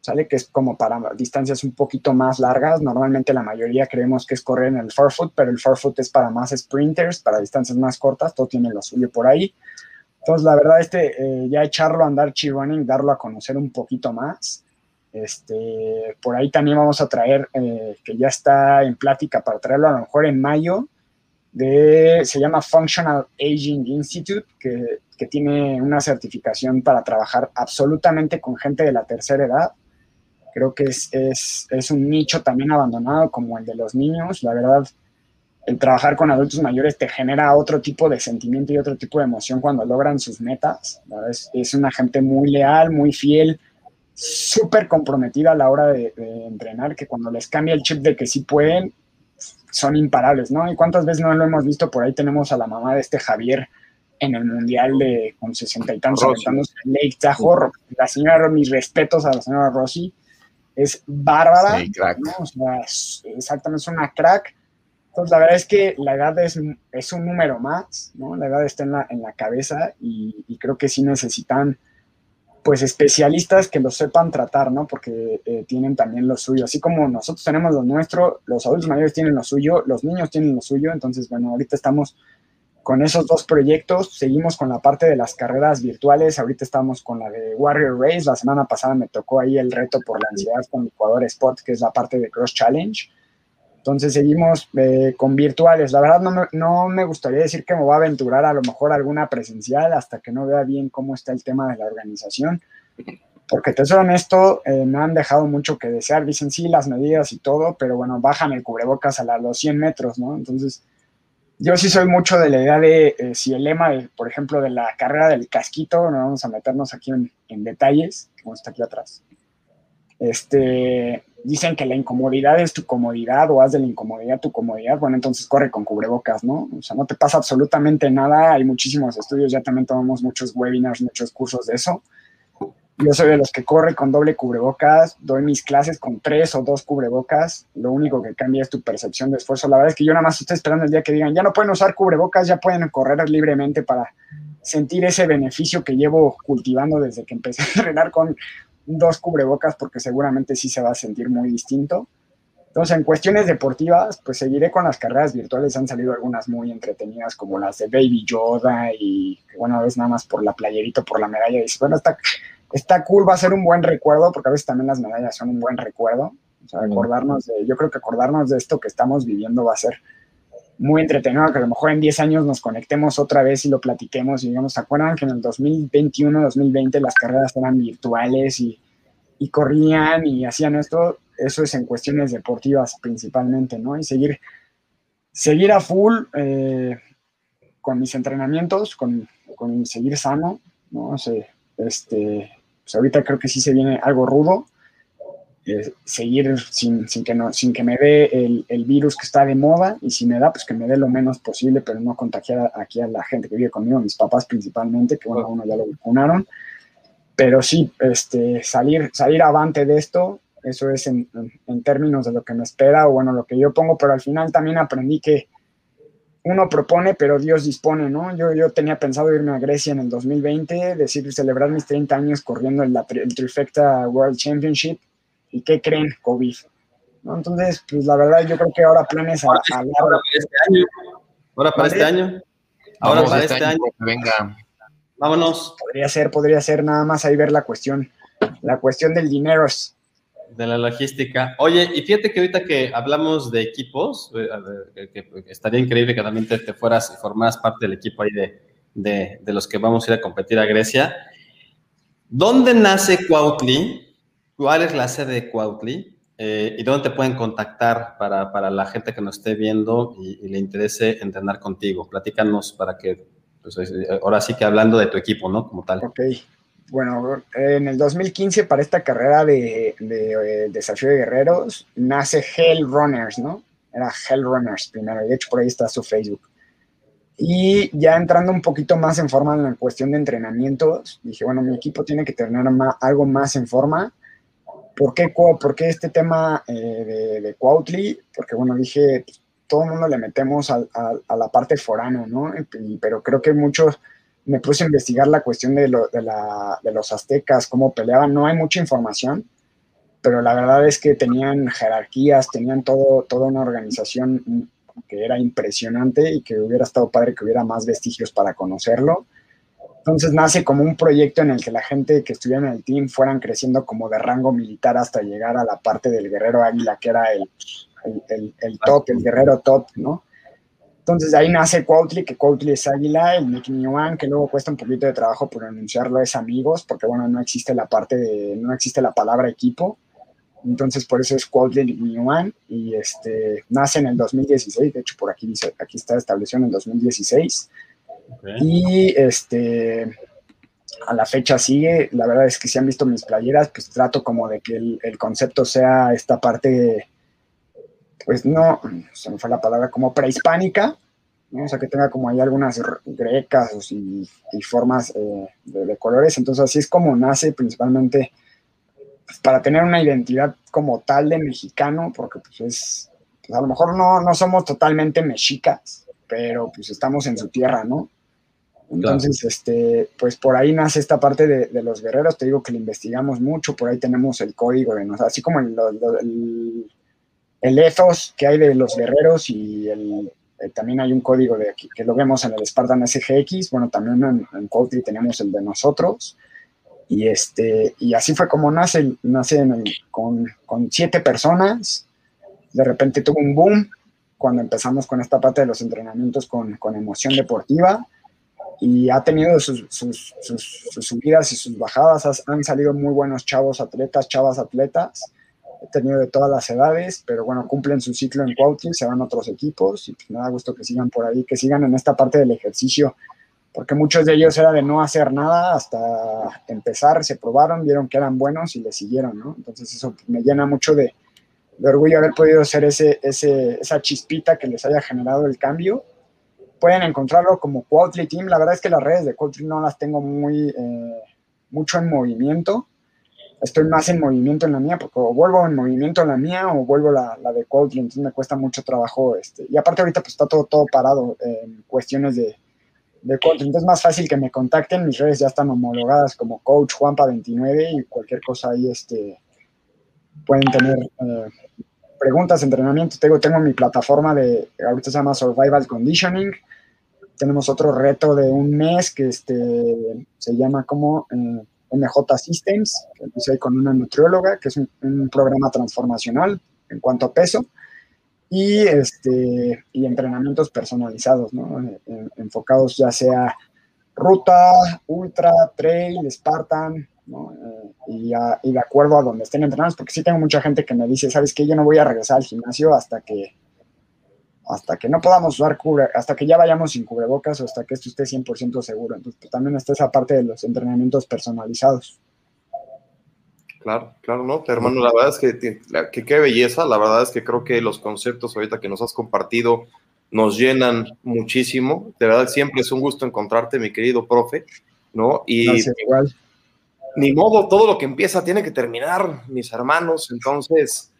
¿sale? Que es como para distancias un poquito más largas. Normalmente la mayoría creemos que es correr en el forefoot, pero el forefoot es para más sprinters, para distancias más cortas. Todo tiene lo suyo por ahí. Entonces, la verdad, este, eh, ya echarlo a andar Cheer Running, darlo a conocer un poquito más. Este, por ahí también vamos a traer, eh, que ya está en plática para traerlo a lo mejor en mayo, de, se llama Functional Aging Institute, que, que tiene una certificación para trabajar absolutamente con gente de la tercera edad. Creo que es, es, es un nicho también abandonado como el de los niños. La verdad, el trabajar con adultos mayores te genera otro tipo de sentimiento y otro tipo de emoción cuando logran sus metas. Es, es, una gente muy leal, muy fiel, súper comprometida a la hora de, entrenar, que cuando les cambia el chip de que sí pueden, son imparables, ¿no? ¿Y cuántas veces no lo hemos visto? Por ahí tenemos a la mamá de este Javier en el Mundial de con sesenta y tantos aventándose en Lake Tahoe. La señora, mis respetos a la señora Rossi, es bárbara. Sí, crack. ¿no? O sea, es, exactamente, es una crack. Entonces, la verdad es que la edad es, es un número más, ¿no? La edad está en la, en la cabeza y, y creo que sí necesitan pues especialistas que lo sepan tratar, ¿no? Porque eh, tienen también lo suyo. Así como nosotros tenemos lo nuestro, los adultos mayores tienen lo suyo, los niños tienen lo suyo. Entonces, bueno, ahorita estamos con esos dos proyectos. Seguimos con la parte de las carreras virtuales. Ahorita estamos con la de Warrior Race. La semana pasada me tocó ahí el reto por la ansiedad con Ecuador Spot, que es la parte de Cross Challenge. Entonces seguimos eh, con virtuales. La verdad no me, no me, gustaría decir que me voy a aventurar a lo mejor alguna presencial hasta que no vea bien cómo está el tema de la organización. Porque te soy honesto, eh, me han dejado mucho que desear. Dicen sí las medidas y todo, pero bueno, bajan el cubrebocas a, los 100 metros, ¿no? Entonces, yo sí soy mucho de la idea de eh, si el lema, por ejemplo, de la carrera del casquito, no vamos a meternos aquí en detalles, como está aquí atrás. Este, dicen que la incomodidad es tu comodidad o haz de la incomodidad tu comodidad, bueno, entonces corre con cubrebocas, ¿no? O sea, no te pasa absolutamente nada, hay muchísimos estudios, ya también tomamos muchos webinars, muchos cursos de eso. Yo soy de los que corre con doble cubrebocas, doy mis clases con tres o dos cubrebocas, lo único que cambia es tu percepción de esfuerzo. La verdad es que yo nada más estoy esperando el día que digan, ya no pueden usar cubrebocas, ya pueden correr libremente para sentir ese beneficio que llevo cultivando desde que empecé a entrenar con dos cubrebocas porque seguramente sí se va a sentir muy distinto. Entonces, en cuestiones deportivas, pues seguiré con las carreras virtuales. Han salido algunas muy entretenidas, como las de Baby Yoda, y bueno, es nada más por la playerito, por la medalla. Y bueno, está, está cool, va a ser un buen recuerdo, porque a veces también las medallas son un buen recuerdo. O sea, acordarnos de, yo creo que acordarnos de esto que estamos viviendo va a ser muy entretenido, que a lo mejor en 10 años nos conectemos otra vez y lo platiquemos y digamos, ¿se acuerdan que en el 2021, 2020 las carreras eran virtuales y, y, corrían y hacían esto? Eso es en cuestiones deportivas principalmente, ¿no? Y seguir, seguir a full eh, con mis entrenamientos, con, con, seguir sano, ¿no? O este, pues ahorita creo que sí se viene algo rudo, eh, seguir sin, sin, que no, sin que me dé el, el, virus que está de moda y si me da, pues que me dé lo menos posible, pero no contagiar aquí a la gente que vive conmigo, mis papás principalmente, que bueno, uno ya lo vacunaron. Pero sí, este, salir, salir avante de esto, eso es en, en, en, términos de lo que me espera o bueno, lo que yo pongo, pero al final también aprendí que uno propone, pero Dios dispone, ¿no? Yo, yo tenía pensado irme a Grecia en el 2020, decir, celebrar mis 30 años corriendo el, el Trifecta World Championship ¿Y qué creen? COVID. ¿no? Entonces, pues la verdad, yo creo que ahora planes a, ahora, a ahora para este año. Ahora para este año. Ahora para este, este año. Venga. Vámonos. Podría ser, podría ser nada más ahí ver la cuestión. La cuestión del dinero es de la logística. Oye, y fíjate que ahorita que hablamos de equipos, eh, que estaría increíble que también te, te, fueras y formaras parte del equipo ahí de, de, de, los que vamos a ir a competir a Grecia. ¿Dónde nace Cuautli? ¿Cuál es la sede de Cuautli? Eh, ¿Y dónde te pueden contactar para, para, la gente que nos esté viendo y, y, le interese entrenar contigo? Platícanos para que pues, ahora sí que hablando de tu equipo, ¿no? Como tal. Ok. Bueno, en el 2015 para esta carrera de, de, desafío de guerreros nace Hell Runners, ¿no? Era Hell Runners primero, y de hecho por ahí está su Facebook. Y ya entrando un poquito más en forma en la cuestión de entrenamientos, dije, bueno, mi equipo tiene que tener algo más en forma. ¿Por qué, por qué este tema eh, de, de Cuautli? Porque, bueno, dije, pues, todo el mundo le metemos a, la parte forana, ¿no? pero creo que muchos, me puse a investigar la cuestión de, los aztecas, cómo peleaban, no hay mucha información, pero la verdad es que tenían jerarquías, tenían todo, toda una organización que era impresionante y que hubiera estado padre que hubiera más vestigios para conocerlo. Entonces nace como un proyecto en el que la gente que estuviera en el team fueran creciendo como de rango militar hasta llegar a la parte del guerrero águila, que era el, el, top, el guerrero top, ¿no? Entonces de ahí nace Cuautli, que Cuautli es águila, el Nick Yuan, que luego cuesta un poquito de trabajo pronunciarlo, es amigos, porque bueno, no existe la parte de, no existe la palabra equipo. Entonces, por eso es Quality Yuan y este, nace en el 2016, de hecho por aquí dice, aquí está establecido en el 2016. Y este, a la fecha sigue, la verdad es que si han visto mis playeras, pues trato como de que el, concepto sea esta parte, pues no, se me fue la palabra, como prehispánica, o sea, que tenga como ahí algunas grecas y, formas eh, de, colores, entonces así es como nace principalmente pues, para tener una identidad como tal de mexicano, porque pues es, pues, a lo mejor no, no somos totalmente mexicas, pero pues estamos en su tierra, ¿no? Entonces, este, pues por ahí nace esta parte de, los guerreros, te digo que lo investigamos mucho, por ahí tenemos el código de nosotros, así como el, ethos que hay de los guerreros y el, eh, también hay un código de que lo vemos en el Spartan SGX, bueno, también en, en tenemos el de nosotros, y, este, y así fue como nace, nace con, con, siete personas. De repente tuvo un boom cuando empezamos con esta parte de los entrenamientos con, con emoción deportiva y ha tenido sus, sus, sus, subidas y sus bajadas. Han salido muy buenos chavos atletas, chavas atletas. He tenido de todas las edades, pero bueno, cumplen su ciclo en Cuautli, se van a otros equipos y pues me da gusto que sigan por ahí, que sigan en esta parte del ejercicio porque muchos de ellos era de no hacer nada hasta empezar, se probaron, vieron que eran buenos y le siguieron, ¿no? Entonces eso me llena mucho de, orgullo haber podido ser ese, ese, esa chispita que les haya generado el cambio. Pueden encontrarlo como Quality Team. La verdad es que las redes de Quality no las tengo muy, eh, mucho en movimiento. Estoy más en movimiento en la mía, porque o vuelvo en movimiento en la mía o vuelvo la, la de Quality, entonces me cuesta mucho trabajo. Este, y aparte ahorita pues está todo, todo parado en cuestiones de, de Entonces es más fácil que me contacten. Mis redes ya están homologadas como Coach Juanpa29 y cualquier cosa ahí este, pueden tener eh, preguntas, entrenamiento. Tengo, tengo mi plataforma de, ahorita se llama Survival Conditioning. Tenemos otro reto de un mes que este, se llama como eh, MJ Systems, que empecé con una nutrióloga, que es un programa transformacional en cuanto a peso y, este, y entrenamientos personalizados, ¿no? enfocados ya sea ruta, ultra, trail, Spartan, ¿no? Eh, y, y, de acuerdo a donde estén entrenados, porque sí tengo mucha gente que me dice, ¿sabes qué? Yo no voy a regresar al gimnasio hasta que hasta que no podamos usar cubre, hasta que ya vayamos sin cubrebocas o hasta que esto esté 100% seguro. Entonces, pues, también está esa parte de los entrenamientos personalizados. Claro, claro, ¿no? Hermano, la verdad es que, qué belleza, la verdad es que creo que los conceptos ahorita que nos has compartido nos llenan muchísimo. De verdad, siempre es un gusto encontrarte, mi querido profe, ¿no? Y igual. Ni modo, todo lo que empieza tiene que terminar, mis hermanos. Entonces,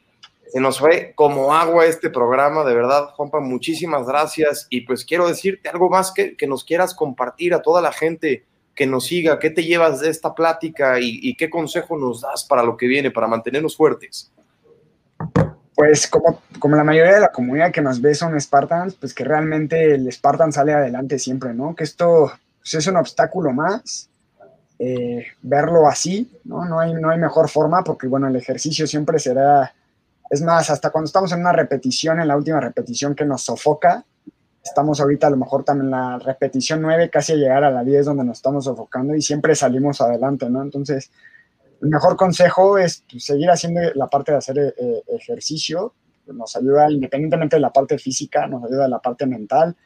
se nos fue como agua este programa, de verdad, Juanpa, muchísimas gracias. Y pues quiero decirte algo más que, que nos quieras compartir a toda la gente que nos siga, qué te llevas de esta plática y, qué consejo nos das para lo que viene, para mantenernos fuertes. Pues como, como la mayoría de la comunidad que nos ve son Spartans, pues que realmente el Spartan sale adelante siempre, ¿no? Que esto pues, es un obstáculo más, eh, verlo así, ¿no? No hay, no hay mejor forma porque, bueno, el ejercicio siempre será, es más, hasta cuando estamos en una repetición, en la última repetición que nos sofoca, Estamos ahorita a lo mejor también en la repetición 9, casi a llegar a la 10 donde nos estamos enfocando y siempre salimos adelante, ¿no? Entonces, el mejor consejo es pues, seguir haciendo la parte de hacer eh, ejercicio, nos ayuda independientemente de la parte física, nos ayuda la parte mental.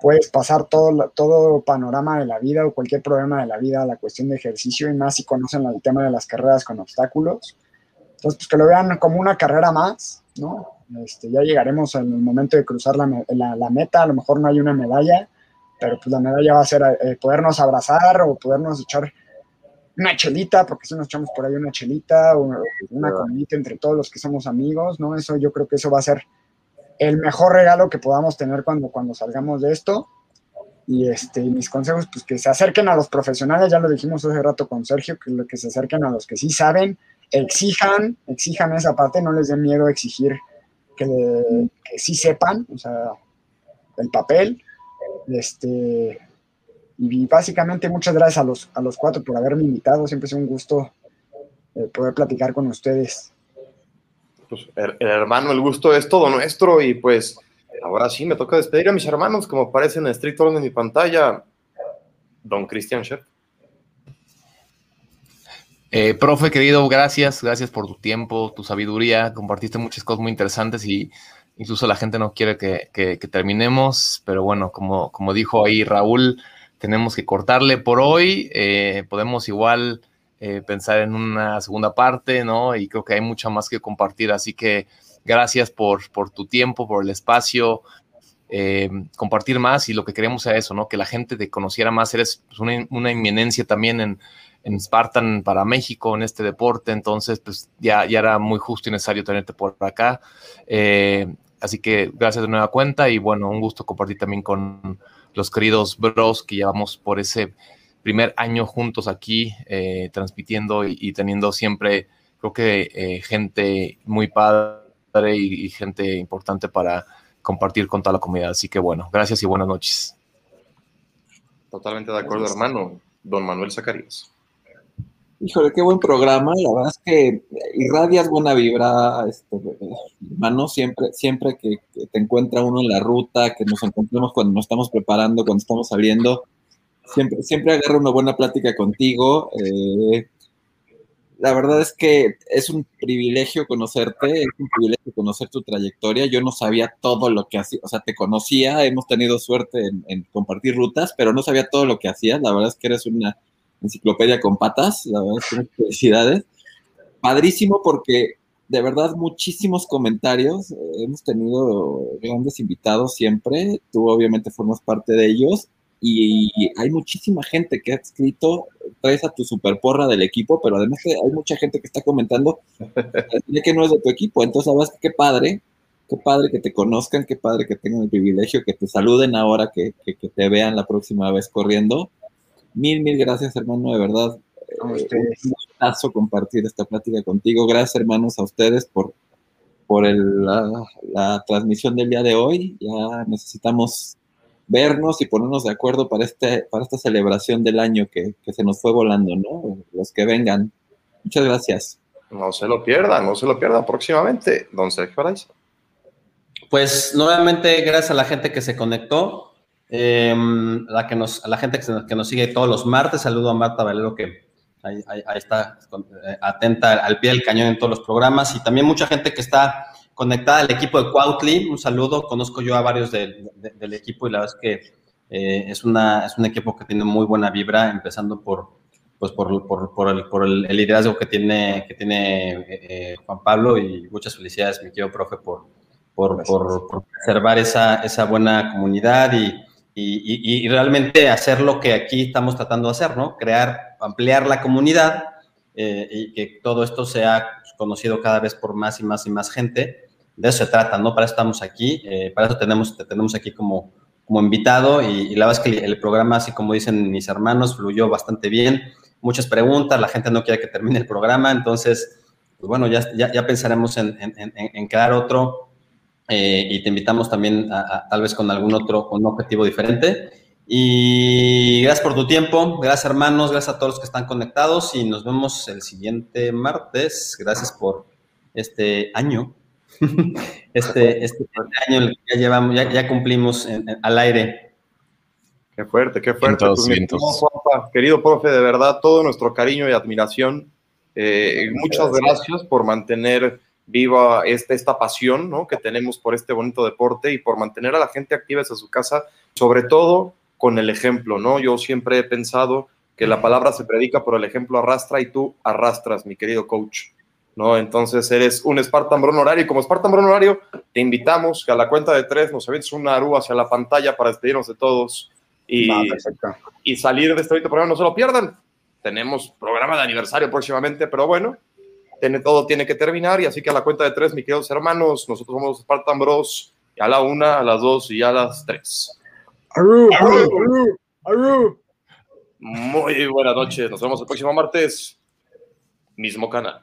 Puedes pasar todo, todo panorama de la vida o cualquier problema de la vida a la cuestión de ejercicio y más si conocen el tema de las carreras con obstáculos. Entonces, pues que lo vean como una carrera más, ¿no? Este, ya llegaremos en el momento de cruzar la, la, meta, a lo mejor no hay una medalla, pero pues la medalla va a ser eh, podernos abrazar o podernos echar una chelita, porque si nos echamos por ahí una chelita o una comidita entre todos los que somos amigos, ¿no? Eso yo creo que eso va a ser el mejor regalo que podamos tener cuando, cuando salgamos de esto. Y este, mis consejos, pues que se acerquen a los profesionales, ya lo dijimos hace rato con Sergio, que, que se acerquen a los que sí saben, exijan, exijan esa parte, no les den miedo exigir que, sí sepan, o sea, el papel. Este, y básicamente muchas gracias a los, a los cuatro por haberme invitado, siempre es un gusto eh, poder platicar con ustedes. Pues, el, hermano, el gusto es todo nuestro y pues ahora sí me toca despedir a mis hermanos, como aparece en estricto orden en mi pantalla, don Cristian Chef. Eh, profe, querido, gracias, gracias por tu tiempo, tu sabiduría, compartiste muchas cosas muy interesantes y incluso la gente no quiere que, terminemos, pero bueno, como, como dijo ahí Raúl, tenemos que cortarle por hoy, eh, podemos igual eh, pensar en una segunda parte, ¿no? Y creo que hay mucho más que compartir, así que gracias por, por tu tiempo, por el espacio, compartir más y lo que queremos es eso, ¿no? Que la gente te conociera más, eres pues, una, una inminencia también en en Spartan para México en este deporte, entonces pues ya, ya era muy justo y necesario tenerte por acá. Eh, así que gracias de nueva cuenta y bueno, un gusto compartir también con los queridos bros que llevamos por ese primer año juntos aquí, eh, transmitiendo y, teniendo siempre, creo que eh, gente muy padre y, y gente importante para compartir con toda la comunidad. Así que bueno, gracias y buenas noches. Totalmente de acuerdo, hermano. Don Manuel Zacarías. Híjole, qué buen programa. La verdad es que irradias buena vibra, este, hermano, siempre, siempre que, te encuentra uno en la ruta, que nos encontremos cuando nos estamos preparando, cuando estamos saliendo, siempre, siempre agarra una buena plática contigo. Eh, la verdad es que es un privilegio conocerte, es un privilegio conocer tu trayectoria. Yo no sabía todo lo que hacías, o sea, te conocía, hemos tenido suerte en, en compartir rutas, pero no sabía todo lo que hacías. La verdad es que eres una enciclopedia con patas, la verdad es que felicidades. Padrísimo porque de verdad muchísimos comentarios, eh, hemos tenido grandes invitados siempre, tú obviamente formas parte de ellos y hay muchísima gente que ha escrito, traes a tu super porra del equipo, pero además hay mucha gente que está comentando que no es de tu equipo, entonces sabes qué padre, qué padre que te conozcan, qué padre que tengan el privilegio, que te saluden ahora, que, que, que te vean la próxima vez corriendo Mil, mil gracias, hermano, de verdad. Eh, un gustazo compartir esta plática contigo. Gracias, hermanos, a ustedes por, por la, transmisión del día de hoy. Ya necesitamos vernos y ponernos de acuerdo para, este, para esta celebración del año que, se nos fue volando, ¿no? Los que vengan. Muchas gracias. No se lo pierdan, no se lo pierdan próximamente, don Sergio Araiza. Pues nuevamente, gracias a la gente que se conectó. Em, la que nos, a la gente que, nos sigue todos los martes, saludo a Marta Valero que ahí, está eh, atenta al pie del cañón en todos los programas y también mucha gente que está conectada al equipo de Cuautli, un saludo, conozco yo a varios del equipo y la verdad es que eh, es, una, es un equipo que tiene muy buena vibra, empezando por, pues por, por, por, el, por el, liderazgo que tiene, que tiene eh, Juan Pablo y muchas felicidades, mi querido profe, por, por, por, preservar esa, esa buena comunidad y, y, realmente hacer lo que aquí estamos tratando de hacer, ¿no? Crear, ampliar la comunidad eh, y que todo esto sea conocido cada vez por más y más y más gente. De eso se trata, ¿no? Para eso estamos aquí, eh, para eso tenemos, te tenemos aquí como, como invitado y, la verdad es que el programa, así como dicen mis hermanos, fluyó bastante bien. Muchas preguntas, la gente no quiere que termine el programa, entonces, pues bueno, ya, ya, pensaremos en, en, en crear otro eh, y te invitamos también a, tal vez con algún otro, con un objetivo diferente. Y gracias por tu tiempo, gracias hermanos, gracias a todos los que están conectados y nos vemos el siguiente martes. Gracias por este año, este, este año el que ya llevamos, ya, ya cumplimos al aire. Qué fuerte, qué fuerte. querido profe, de verdad, todo nuestro cariño y admiración. Eh, muchas gracias por mantener viva esta, esta pasión ¿no? que tenemos por este bonito deporte y por mantener a la gente activa desde su casa sobre todo con el ejemplo, ¿no? Yo siempre he pensado que la palabra se predica, pero el ejemplo arrastra y tú arrastras, mi querido coach. ¿No? Entonces eres un Spartan Bron horario y como Spartan Bron horario te invitamos que a la cuenta de tres nos avientes una aru hacia la pantalla para despedirnos de todos y, y salir de este programa. No se lo pierdan. Tenemos programa de aniversario próximamente, pero bueno, tiene, todo tiene que terminar y así que a la cuenta de tres, mis queridos hermanos, nosotros somos Spartan Bros. Y a la una, a las dos y a las tres. Aru, aru, aru, Muy buenas noches. Nos vemos el próximo martes. Mismo canal.